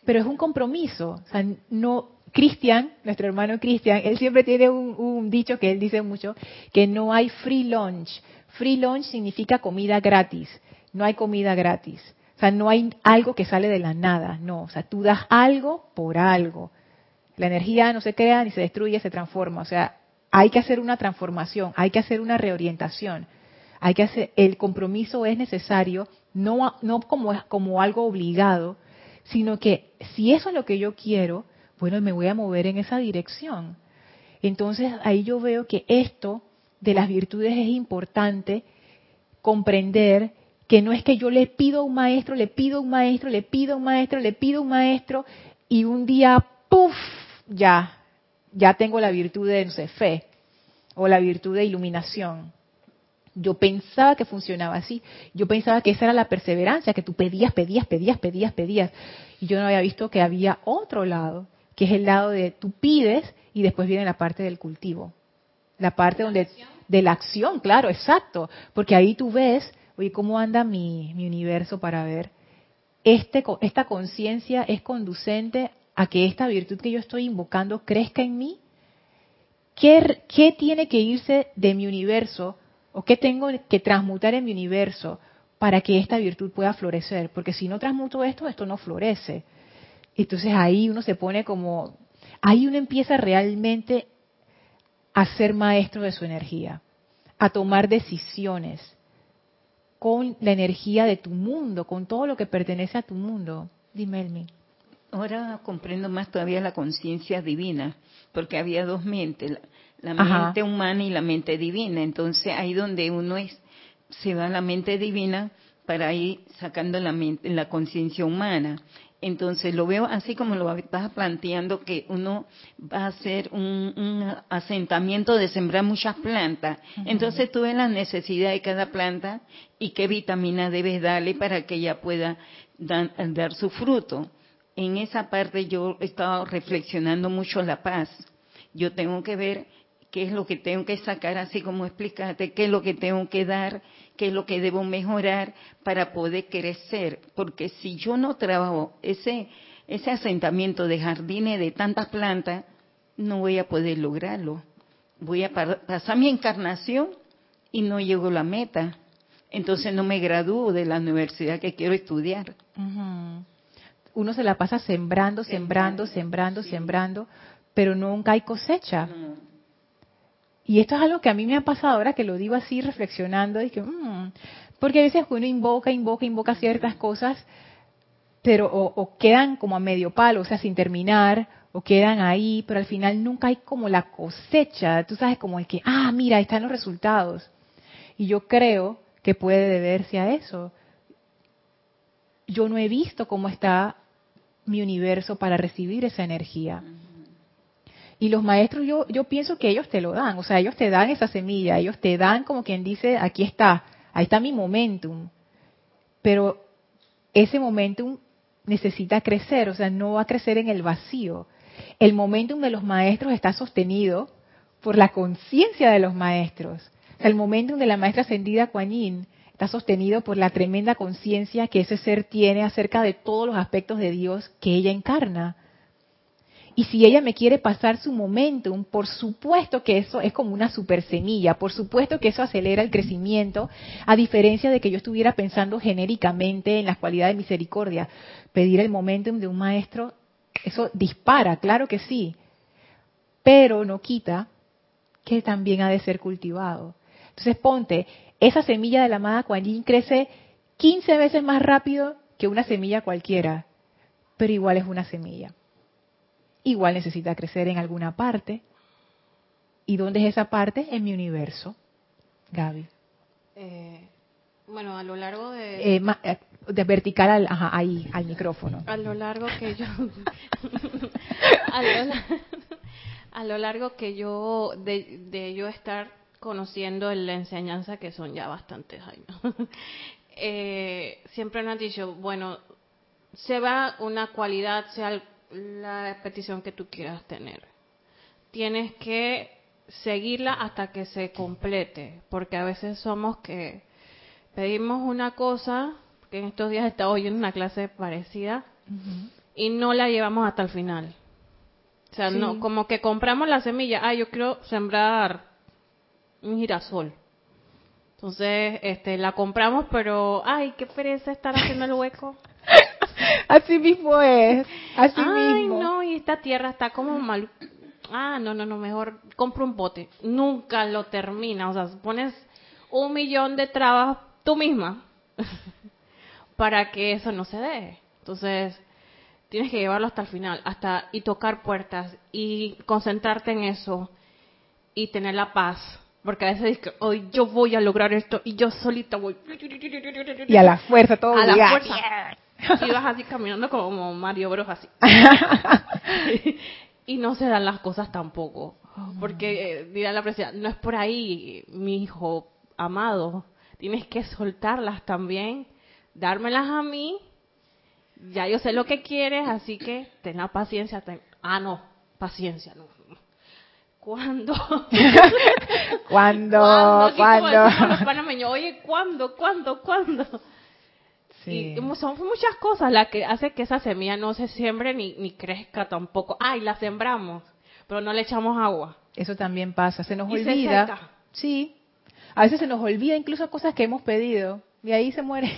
pero es un compromiso. O sea, no, Cristian, nuestro hermano Cristian, él siempre tiene un, dicho que él dice mucho, que no hay free lunch. Free lunch significa comida gratis. No hay comida gratis. O sea, no hay algo que sale de la nada, no. O sea, tú das algo por algo. La energía no se crea ni se destruye, se transforma. O sea, hay que hacer una transformación, hay que hacer una reorientación. Hay que hacer, el compromiso es necesario, no, no como, como algo obligado, sino que si eso es lo que yo quiero, bueno, me voy a mover en esa dirección. Entonces ahí yo veo que esto de las virtudes es importante comprender que no es que yo le pido a un maestro, le pido a un maestro, le pido a un maestro, le pido a un maestro y un día, ¡puf! ya, ya tengo la virtud de no sé, fe o la virtud de iluminación. Yo pensaba que funcionaba así. Yo pensaba que esa era la perseverancia, que tú pedías, pedías, pedías, pedías, pedías. Y yo no había visto que había otro lado, que es el lado de tú pides y después viene la parte del cultivo. La parte donde de la acción, claro, exacto, porque ahí tú ves, oye, cómo anda mi, mi universo para ver este, esta conciencia es conducente a que esta virtud que yo estoy invocando crezca en mí? ¿Qué, ¿Qué, tiene que irse de mi universo o qué tengo que transmutar en mi universo para que esta virtud pueda florecer? Porque si no transmuto esto, esto no florece. Entonces ahí uno se pone como, ahí uno empieza realmente a ser maestro de su energía, a tomar decisiones con la energía de tu mundo, con todo lo que pertenece a tu mundo. Dime, Elmi. Ahora comprendo más todavía la conciencia divina, porque había dos mentes, la, mente humana y la mente divina. Entonces ahí donde uno es, se va a la mente divina para ir sacando la, la conciencia humana. Entonces lo veo así como lo vas planteando, que uno va a hacer un, asentamiento de sembrar muchas plantas. Entonces tú ves la necesidad de cada planta y qué vitamina debes darle para que ella pueda dar su fruto. En esa parte yo he estado reflexionando mucho la paz. Yo tengo que ver qué es lo que tengo que sacar, así como explicarte, qué es lo que tengo que dar, qué es lo que debo mejorar para poder crecer. Porque si yo no trabajo ese, ese asentamiento de jardines de tantas plantas, no voy a poder lograrlo. Voy a pasar mi encarnación y no llego a la meta. Entonces no me gradúo de la universidad que quiero estudiar. Uno se la pasa sembrando, sembrando, sembrando, sembrando, pero nunca hay cosecha. Y esto es algo que a mí me ha pasado ahora que lo digo así reflexionando, y que, mm", porque a veces uno invoca, invoca, invoca ciertas cosas, pero o, quedan como a medio palo, o sea, sin terminar, o quedan ahí, pero al final nunca hay como la cosecha, tú sabes, como el que, ah, mira, ahí están los resultados. Y yo creo que puede deberse a eso. Yo no he visto cómo está mi universo para recibir esa energía. Y los maestros, yo, yo pienso que ellos te lo dan, o sea, ellos te dan esa semilla, ellos te dan como quien dice, aquí está, ahí está mi momentum. Pero ese momentum necesita crecer, o sea, no va a crecer en el vacío. El momentum de los maestros está sostenido por la conciencia de los maestros. El momentum de la maestra ascendida Kuan Yin está sostenido por la tremenda conciencia que ese ser tiene acerca de todos los aspectos de Dios que ella encarna. Y si ella me quiere pasar su momentum, por supuesto que eso es como una super semilla, por supuesto que eso acelera el crecimiento, a diferencia de que yo estuviera pensando genéricamente en las cualidades de misericordia. Pedir el momentum de un maestro, eso dispara, claro que sí, pero no quita que también ha de ser cultivado. Entonces ponte, esa semilla de la amada Kuan crece 15 veces más rápido que una semilla cualquiera, pero igual es una semilla igual necesita crecer en alguna parte. ¿Y dónde es esa parte? En mi universo. Gaby. Eh, bueno, a lo largo de... Eh, eh, de vertical al, ahí, al micrófono. A lo largo que yo... a, lo, largo que yo... De, de yo estar conociendo la enseñanza que son ya bastantes años. siempre nos han dicho, bueno, se va una cualidad, sea la petición que tú quieras tener. Tienes que seguirla hasta que se complete, porque a veces somos que pedimos una cosa, que en estos días he estado oyendo una clase parecida, y no la llevamos hasta el final. O sea, Sí. no, como que compramos la semilla, ah, yo quiero sembrar un girasol. Entonces, este, la compramos, pero, ay, qué pereza estar haciendo el hueco. Así mismo es. Así Ay, mismo. no, y esta tierra está como mal. Ah, no, no, no, mejor compro un bote. Nunca lo termina. O sea, pones un millón de trabas tú misma para que eso no se dé. Entonces, tienes que llevarlo hasta el final, hasta y tocar puertas y concentrarte en eso y tener la paz. Porque a veces dices hoy yo voy a lograr esto y yo solita voy. Y a la fuerza, todo A la fuerza. vas así caminando como Mario Bros. así. y no se dan las cosas tampoco. Porque, eh, dirá la presidenta, no es por ahí, mi hijo amado. Tienes que soltarlas también, dármelas a mí. Ya yo sé lo que quieres, así que ten la paciencia. ten- Ah, no, paciencia, no. ¿Cuándo? ¿Cuándo? Los panameños, oye, ¿cuándo? ¿Cuándo? ¿Cuándo? Sí. Y son muchas cosas las que hace que esa semilla no se siembre ni, ni crezca tampoco. Ay, la sembramos, pero no le echamos agua. Eso también pasa, se nos Y olvida. Sí. A veces se nos olvida incluso cosas que hemos pedido y ahí se muere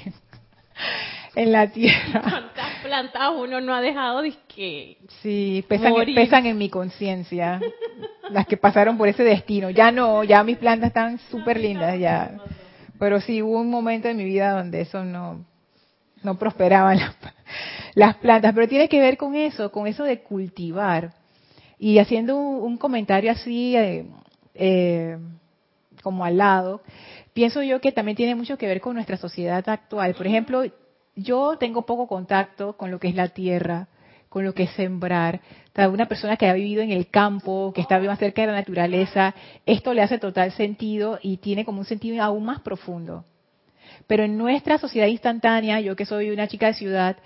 en la tierra. ¿Cuántas plantas uno no ha dejado de que Sí, pesan, Morir. pesan en mi conciencia. Las que pasaron por ese destino. Ya no, ya mis plantas están súper lindas ya. Pero sí hubo un momento en mi vida donde eso no, no prosperaban las, plantas. Pero tiene que ver con eso, con eso de cultivar. Y haciendo un, comentario así, eh, eh, como al lado, pienso yo que también tiene mucho que ver con nuestra sociedad actual. Por ejemplo, yo tengo poco contacto con lo que es la tierra, con lo que es sembrar. Una persona que ha vivido en el campo, que está más cerca de la naturaleza, esto le hace total sentido y tiene como un sentido aún más profundo. Pero en nuestra sociedad instantánea, yo que soy una chica de ciudad,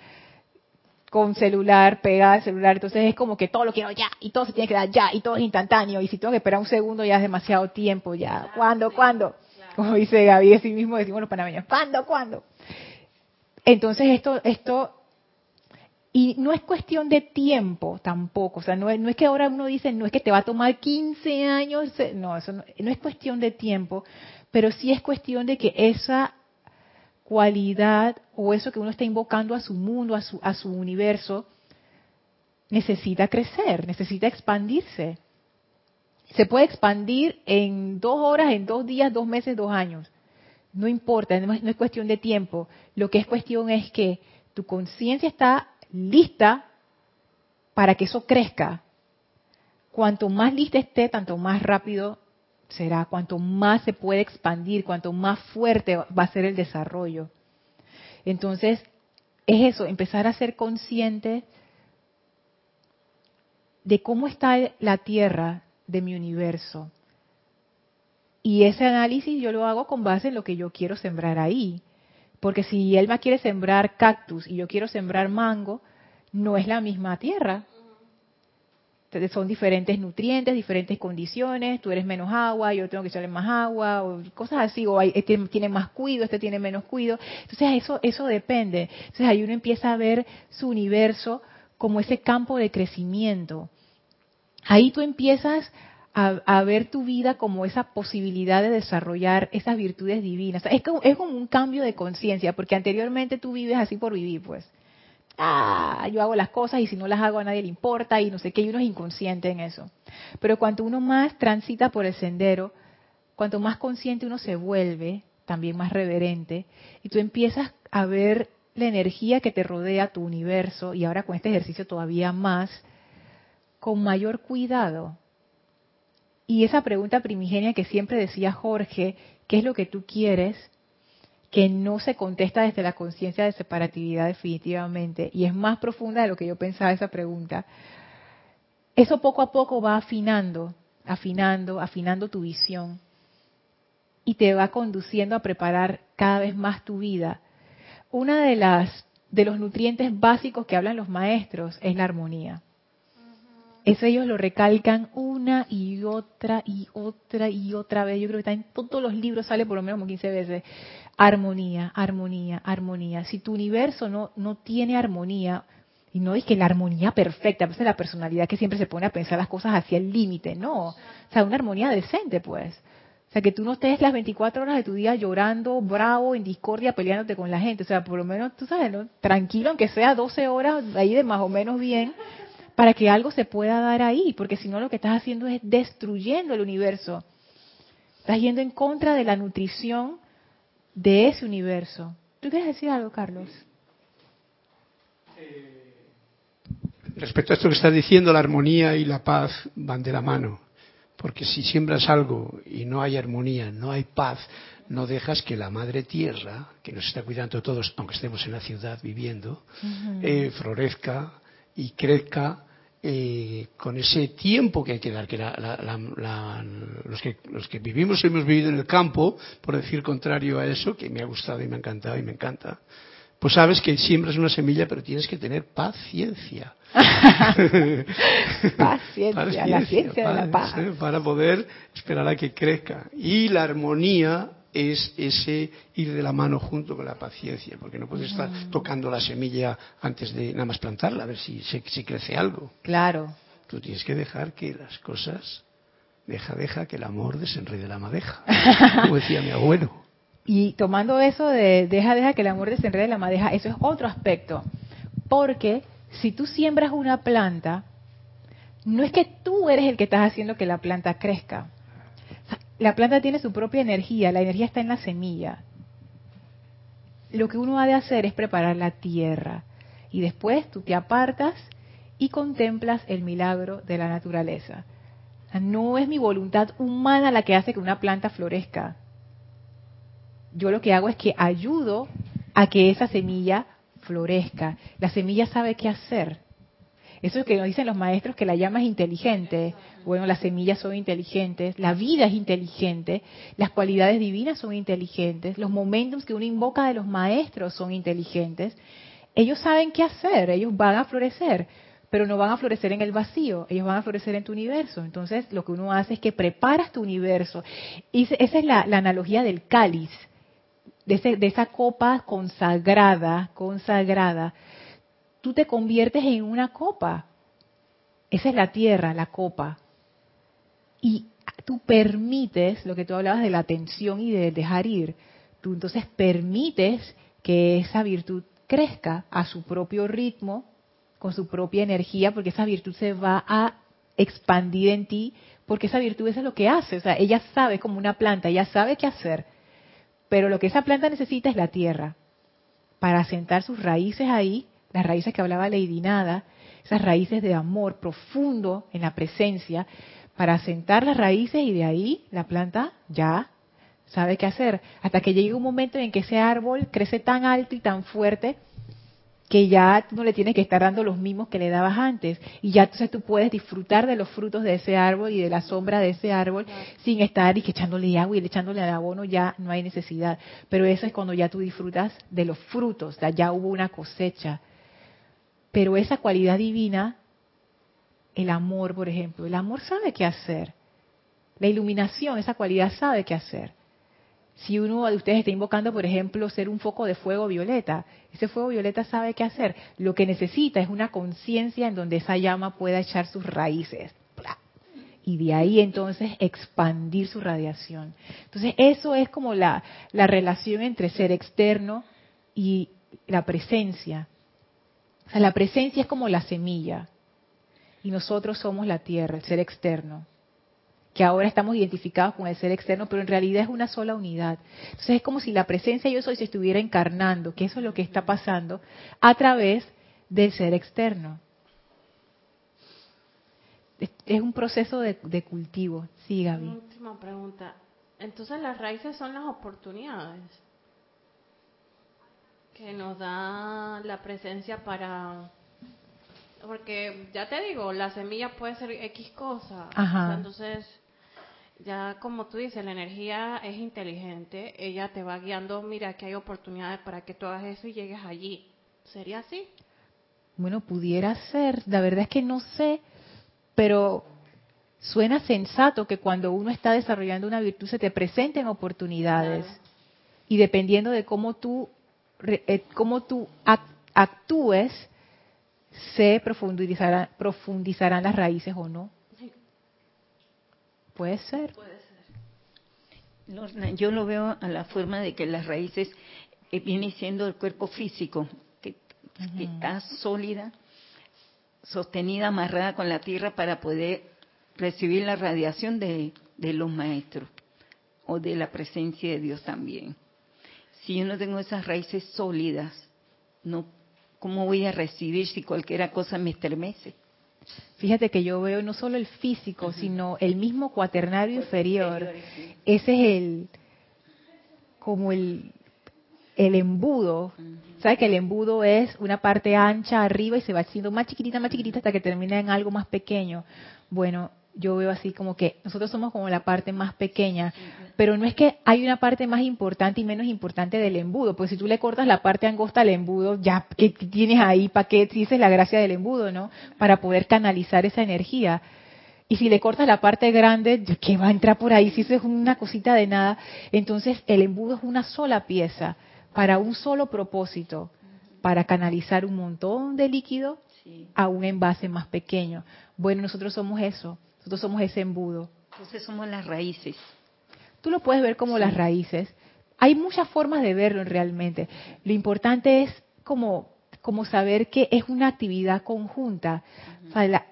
con celular, pegada al celular, entonces es como que todo lo quiero ya, y todo se tiene que dar ya, y todo es instantáneo, y si tengo que esperar un segundo ya es demasiado tiempo, ya, ¿cuándo, cuándo? Como dice Gaby, así mismo decimos los panameños, ¿cuándo, cuándo? Entonces esto, esto, y no es cuestión de tiempo tampoco, o sea, no es, no es que ahora uno dice, no es que te va a tomar 15 años, no, eso no, no es cuestión de tiempo, pero sí es cuestión de que esa cualidad o eso que uno está invocando a su mundo, a su, a su universo, necesita crecer, necesita expandirse. Se puede expandir en dos horas, en dos días, dos meses, dos años. No importa, no es, cuestión de tiempo. Lo que es cuestión es que tu conciencia está lista para que eso crezca. Cuanto más lista esté, tanto más rápido será, cuanto más se puede expandir, cuanto más fuerte va a ser el desarrollo. Entonces, es eso, empezar a ser consciente de cómo está la Tierra de mi universo. Y ese análisis yo lo hago con base en lo que yo quiero sembrar ahí. Porque si Elma quiere sembrar cactus y yo quiero sembrar mango, no es la misma tierra. Son diferentes nutrientes, diferentes condiciones, tú eres menos agua, yo tengo que echarle más agua, o cosas así, o hay- este tiene más cuido, este tiene menos cuido. Entonces eso, eso depende. Entonces ahí uno empieza a ver su universo como ese campo de crecimiento. Ahí tú empiezas a, a ver tu vida como esa posibilidad de desarrollar esas virtudes divinas. Es como, es como un cambio de conciencia, porque anteriormente tú vives así por vivir, pues ah, yo hago las cosas y si no las hago a nadie le importa y no sé qué, y uno es inconsciente en eso. Pero cuanto uno más transita por el sendero, cuanto más consciente uno se vuelve, también más reverente, y tú empiezas a ver la energía que te rodea, tu universo, y ahora con este ejercicio todavía más, con mayor cuidado. Y esa pregunta primigenia que siempre decía Jorge, ¿qué es lo que tú quieres? Que no se contesta desde la conciencia de separatividad definitivamente, y es más profunda de lo que yo pensaba esa pregunta, eso poco a poco va afinando, afinando, afinando tu visión, y te va conduciendo a preparar cada vez más tu vida. Una de las de los nutrientes básicos que hablan los maestros es la armonía. Eso ellos lo recalcan una y otra y otra y otra vez. Yo creo que está en todos los libros, sale por lo menos como 15 veces. Armonía, armonía, armonía. Si tu universo no, no tiene armonía, Y no es que la armonía perfecta, a la personalidad que siempre se pone a pensar las cosas hacia el límite, no. O sea, una armonía decente, pues. O sea, que tú no estés las 24 horas de tu día llorando, bravo, en discordia, peleándote con la gente. O sea, por lo menos, tú sabes, ¿no? tranquilo, aunque sea 12 horas ahí de más o menos bien, para que algo se pueda dar ahí. Porque si no, lo que estás haciendo es destruyendo el universo. Estás yendo en contra de la nutrición de ese universo. ¿Tú quieres decir algo, Carlos? Respecto a esto que estás diciendo, la armonía y la paz van de la mano. Porque si siembras algo y no hay armonía, no hay paz, no dejas que la madre tierra, que nos está cuidando a todos, aunque estemos en la ciudad viviendo, eh, florezca y crezca eh, con ese tiempo que hay que dar, que los, que, los que vivimos hemos vivido en el campo, por decir contrario a eso, que me ha gustado y me ha encantado y me encanta, pues sabes que siembras una semilla, pero tienes que tener paciencia. paciencia, la ciencia de la paz. Para poder esperar a que crezca. Y la armonía es ese ir de la mano junto con la paciencia, porque no puedes estar mm. tocando la semilla antes de nada más plantarla, a ver si, si, crece algo. Claro. Tú tienes que dejar que las cosas, deja, deja que el amor desenrede la madeja, como decía mi abuelo. Y tomando eso de deja, deja que el amor desenrede la madeja, eso es otro aspecto. Porque si tú siembras una planta, no es que tú eres el que estás haciendo que la planta crezca. La planta tiene su propia energía, la energía está en la semilla. Lo que uno ha de hacer es preparar la tierra. Y después tú te apartas y contemplas el milagro de la naturaleza. No es mi voluntad humana la que hace que una planta florezca yo lo que hago es que ayudo a que esa semilla florezca. La semilla sabe qué hacer. Eso es que nos dicen los maestros, que la llama es inteligente. Bueno, las semillas son inteligentes, la vida es inteligente, las cualidades divinas son inteligentes, los momentos que uno invoca de los maestros son inteligentes. Ellos saben qué hacer, ellos van a florecer, pero no van a florecer en el vacío, ellos van a florecer en tu universo. Entonces, lo que uno hace es que preparas tu universo. Y esa es la analogía del cáliz de, esa copa consagrada, consagrada, tú te conviertes en una copa. Esa es la tierra, la copa. Y tú permites, lo que tú hablabas de la atención y de dejar ir, tú entonces permites que esa virtud crezca a su propio ritmo, con su propia energía, porque esa virtud se va a expandir en ti, porque esa virtud es lo que hace. O sea, ella sabe como una planta, ella sabe qué hacer. Pero lo que esa planta necesita es la tierra para sentar sus raíces ahí, las raíces que hablaba Lady Nada, esas raíces de amor profundo en la presencia, para sentar las raíces y de ahí la planta ya sabe qué hacer. Hasta que llegue un momento en que ese árbol crece tan alto y tan fuerte que ya no le tienes que estar dando los mismos que le dabas antes. Y ya entonces tú puedes disfrutar de los frutos de ese árbol y de la sombra de ese árbol sin estar y que echándole agua y echándole al abono ya no hay necesidad. Pero eso es cuando ya tú disfrutas de los frutos, ya, ya hubo una cosecha. Pero esa cualidad divina, el amor, por ejemplo, el amor sabe qué hacer. La iluminación, esa cualidad sabe qué hacer si uno de ustedes está invocando, por ejemplo, ser un foco de fuego violeta, ese fuego violeta sabe qué hacer. Lo que necesita es una conciencia en donde esa llama pueda echar sus raíces. Y de ahí entonces expandir su radiación. Entonces eso es como la, la relación entre ser externo y la presencia. La presencia es como la semilla y nosotros somos la tierra, el ser externo que ahora estamos identificados con el ser externo, pero en realidad es una sola unidad. Entonces es como si la presencia yo soy se estuviera encarnando, que eso es lo que está pasando a través del ser externo. Es un proceso de, cultivo. Sí, Gaby. última pregunta. Entonces las raíces son las oportunidades que nos da la presencia para porque ya te digo, la semilla puede ser X cosa. entonces, ya como tú dices, la energía es inteligente, ella te va guiando, mira que hay oportunidades para que tú hagas eso y llegues allí. ¿Sería así? Bueno, pudiera ser, la verdad es que no sé, pero suena sensato que cuando uno está desarrollando una virtud se te presenten oportunidades y dependiendo de cómo tú, cómo tú actúes, se profundizarán, profundizarán las raíces o no. Puede ser. Lorna, yo lo veo a la forma de que las raíces eh, viene siendo el cuerpo físico, que, que está sólida, sostenida, amarrada con la tierra para poder recibir la radiación de, de los maestros o de la presencia de Dios también. Si yo no tengo esas raíces sólidas, no, ¿cómo voy a recibir si cualquier cosa me estremece? Fíjate que yo veo no solo el físico, sino el mismo cuaternario inferior. Ese es el, como el, el embudo. ¿Sabes que el embudo es una parte ancha arriba y se va haciendo más chiquitita, más chiquitita hasta que termina en algo más pequeño? Bueno, yo veo así como que nosotros somos como la parte más pequeña, pero no es que hay una parte más importante y menos importante del embudo, pues si tú le cortas la parte angosta al embudo, ya que tienes ahí, ¿para qué dices la gracia del embudo, no? Para poder canalizar esa energía. Y si le cortas la parte grande, ¿qué va a entrar por ahí? Si eso es una cosita de nada, entonces el embudo es una sola pieza para un solo propósito, para canalizar un montón de líquido a un envase más pequeño. Bueno, nosotros somos eso nosotros somos ese embudo. Entonces somos las raíces. Tú lo puedes ver como las raíces. Hay muchas formas de verlo realmente. Lo importante es como, como saber que es una actividad conjunta.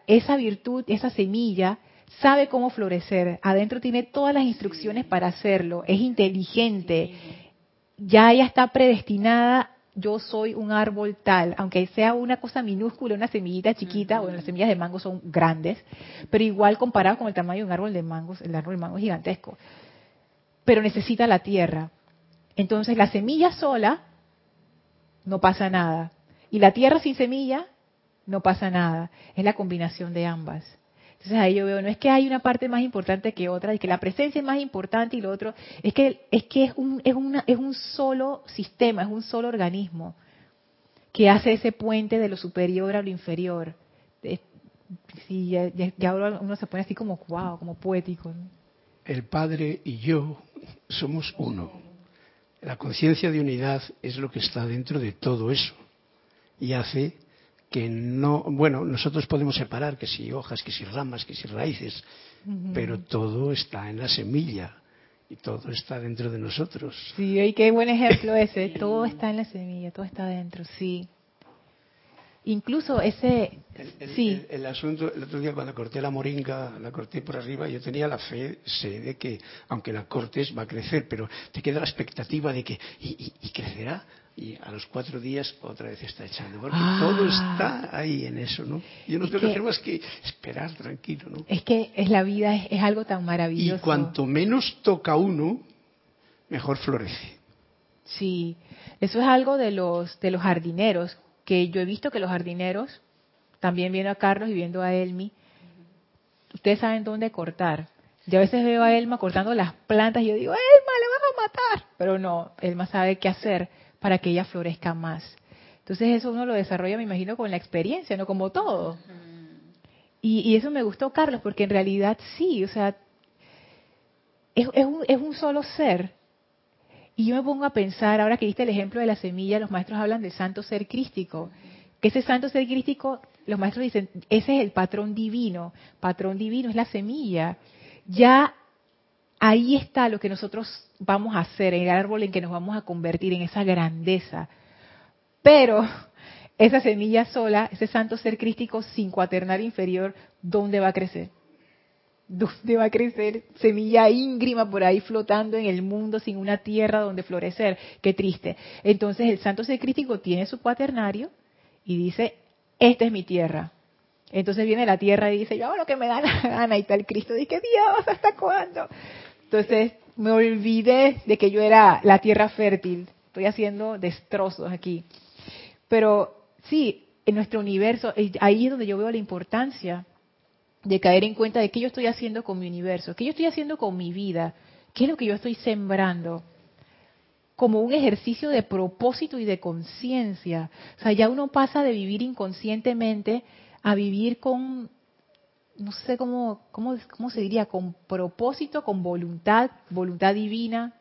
esa virtud, esa semilla, sabe cómo florecer. Adentro tiene todas las instrucciones para hacerlo. Es inteligente. Ya ella está predestinada yo soy un árbol tal, aunque sea una cosa minúscula, una semillita chiquita, bueno, las semillas de mango son grandes, pero igual comparado con el tamaño de un árbol de mangos, el árbol de mango es gigantesco. Pero necesita la tierra. Entonces la semilla sola no pasa nada. Y la tierra sin semilla no pasa nada. Es la combinación de ambas. Entonces ahí yo veo, no es que hay una parte más importante que otra, y que la presencia es más importante y lo otro, es que es, que es, un, es, una, es un solo sistema, es un solo organismo que hace ese puente de lo superior a lo inferior. Sí, ya, uno se pone así como wow, como poético. El Padre y yo somos uno. La conciencia de unidad es lo que está dentro de todo eso y hace que no, bueno, nosotros podemos separar que si hojas, que si ramas, que si raíces, pero todo está en la semilla y todo está dentro de nosotros. Sí, y qué buen ejemplo ese, todo está en la semilla, todo está dentro, sí. Incluso ese, el, sí. El, asunto, el otro día cuando corté la moringa, la corté por arriba, yo tenía la fe, sé de que aunque la cortes va a crecer, pero te queda la expectativa de que, y, y crecerá? Y a los cuatro días otra vez está echando, porque ah. todo está ahí en eso, ¿no? Yo no tengo que hacer más que esperar tranquilo, ¿no? Es que es la vida, es, algo tan maravilloso. Y cuanto menos toca uno, mejor florece. Sí, eso es algo de los, de los jardineros, que yo he visto que los jardineros, también viendo a Carlos y viendo a Elmi, ustedes saben dónde cortar. Yo a veces veo a Elma cortando las plantas y yo digo, Elma, le vas a matar. Pero no, Elma sabe qué hacer para que ella florezca más. Entonces eso uno lo desarrolla, me imagino, con la experiencia, no como todo. Y, eso me gustó, Carlos, porque en realidad sí, o sea, es, un, es un solo ser. Y yo me pongo a pensar, ahora que diste el ejemplo de la semilla, los maestros hablan del santo ser crístico. Que ese santo ser crístico, los maestros dicen, ese es el patrón divino. Patrón divino es la semilla. Ya ahí está lo que nosotros vamos a hacer, en el árbol en que nos vamos a convertir en esa grandeza. Pero esa semilla sola, ese santo ser crístico sin cuaternar inferior, ¿dónde va a crecer? ¿Dónde va a crecer semilla íngrima por ahí flotando en el mundo sin una tierra donde florecer? Qué triste. Entonces el santo ser crístico tiene su cuaternario y dice, esta es mi tierra. Entonces viene la tierra y dice, yo hago lo que me da la gana y tal Cristo dice, Dios, ¿hasta cuándo? Entonces me olvidé de que yo era la tierra fértil. Estoy haciendo destrozos aquí. Pero sí, en nuestro universo, eh, ahí es donde yo veo la importancia de caer en cuenta de qué yo estoy haciendo con mi universo, qué yo estoy haciendo con mi vida, qué es lo que yo estoy sembrando como un ejercicio de propósito y de conciencia. O sea, ya uno pasa de vivir inconscientemente a vivir con no sé cómo, cómo, cómo se diría, con propósito, con voluntad, voluntad divina.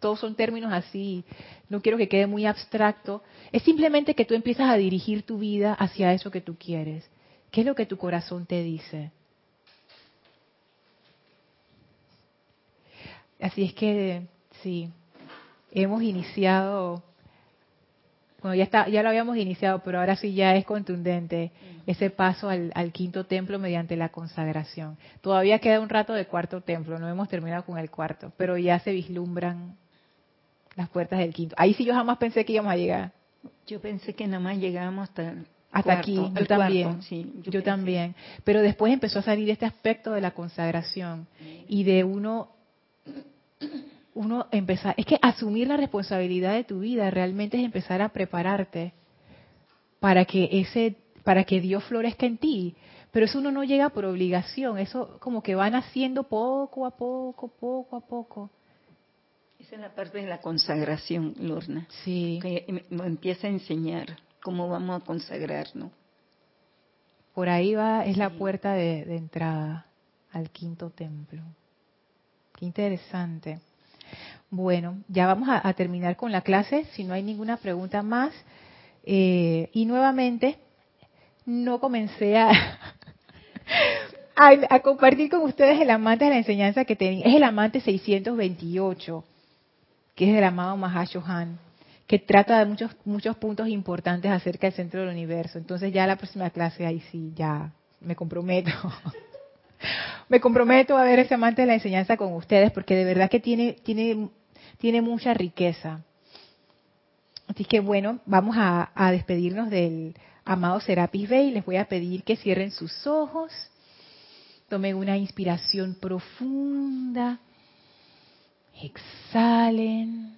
Todos son términos así no quiero que quede muy abstracto, es simplemente que tú empiezas a dirigir tu vida hacia eso que tú quieres. ¿Qué es lo que tu corazón te dice? Así es que, sí, hemos iniciado, bueno, ya, está, ya lo habíamos iniciado, pero ahora sí ya es contundente ese paso al, al, quinto templo mediante la consagración. Todavía queda un rato de cuarto templo, no hemos terminado con el cuarto, pero ya se vislumbran las puertas del quinto. Ahí sí yo jamás pensé que íbamos a llegar. Yo pensé que nada más llegábamos hasta hasta aquí, yo también, yo, también. Pero después empezó a salir este aspecto de la consagración y de uno, uno empezar, es que asumir la responsabilidad de tu vida realmente es empezar a prepararte para que ese, para que Dios florezca en ti. Pero eso uno no llega por obligación, eso como que van haciendo poco a poco, poco a poco. Esa es la parte de la consagración, Lorna. Sí. Que me empieza a enseñar cómo vamos a consagrarnos. Por ahí va, es la puerta de, entrada al quinto templo. Qué interesante. Bueno, ya vamos a, terminar con la clase, si no hay ninguna pregunta más. Eh, y nuevamente, no comencé a, a, compartir con ustedes el amante de la enseñanza que tenía. Es el amante 628 que es el amado Mahashohan, que trata de muchos, muchos puntos importantes acerca del centro del universo. Entonces ya la próxima clase, ahí sí, ya me comprometo. me comprometo a ver ese amante de la enseñanza con ustedes, porque de verdad que tiene, tiene, tiene mucha riqueza. Así que bueno, vamos a, despedirnos del amado Serapis Bey. Les voy a pedir que cierren sus ojos, tomen una inspiración profunda Exhalen.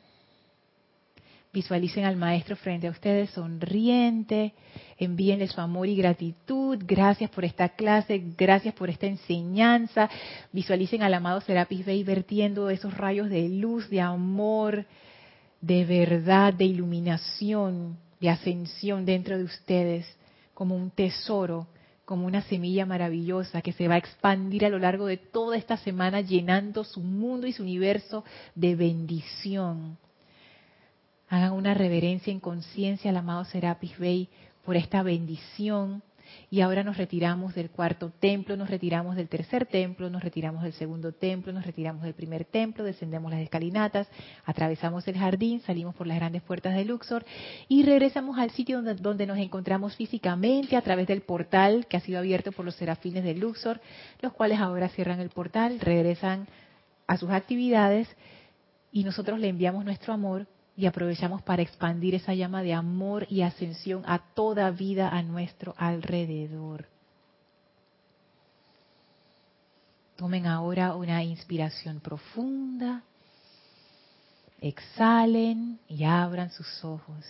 Visualicen al maestro frente a ustedes sonriente. Envíenle su amor y gratitud. Gracias por esta clase. Gracias por esta enseñanza. Visualicen al amado Serapis Bey vertiendo esos rayos de luz, de amor, de verdad, de iluminación, de ascensión dentro de ustedes como un tesoro como una semilla maravillosa que se va a expandir a lo largo de toda esta semana llenando su mundo y su universo de bendición. Hagan una reverencia en conciencia al amado Serapis Bey por esta bendición. Y ahora nos retiramos del cuarto templo, nos retiramos del tercer templo, nos retiramos del segundo templo, nos retiramos del primer templo, descendemos las escalinatas, atravesamos el jardín, salimos por las grandes puertas de Luxor y regresamos al sitio donde, nos encontramos físicamente a través del portal que ha sido abierto por los serafines de Luxor, los cuales ahora cierran el portal, regresan a sus actividades y nosotros le enviamos nuestro amor y aprovechamos para expandir esa llama de amor y ascensión a toda vida a nuestro alrededor. Tomen ahora una inspiración profunda, exhalen y abran sus ojos.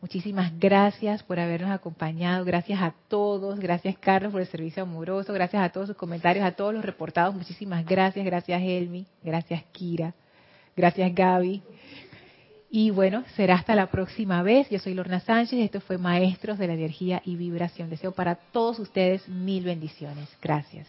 Muchísimas gracias por habernos acompañado, gracias a todos, gracias Carlos por el servicio amoroso, gracias a todos sus comentarios, a todos los reportados, muchísimas gracias, gracias Elmi, gracias Kira, gracias Gaby, y bueno, será hasta la próxima vez. Yo soy Lorna Sánchez, esto fue Maestros de la Energía y Vibración. Deseo para todos ustedes mil bendiciones. Gracias.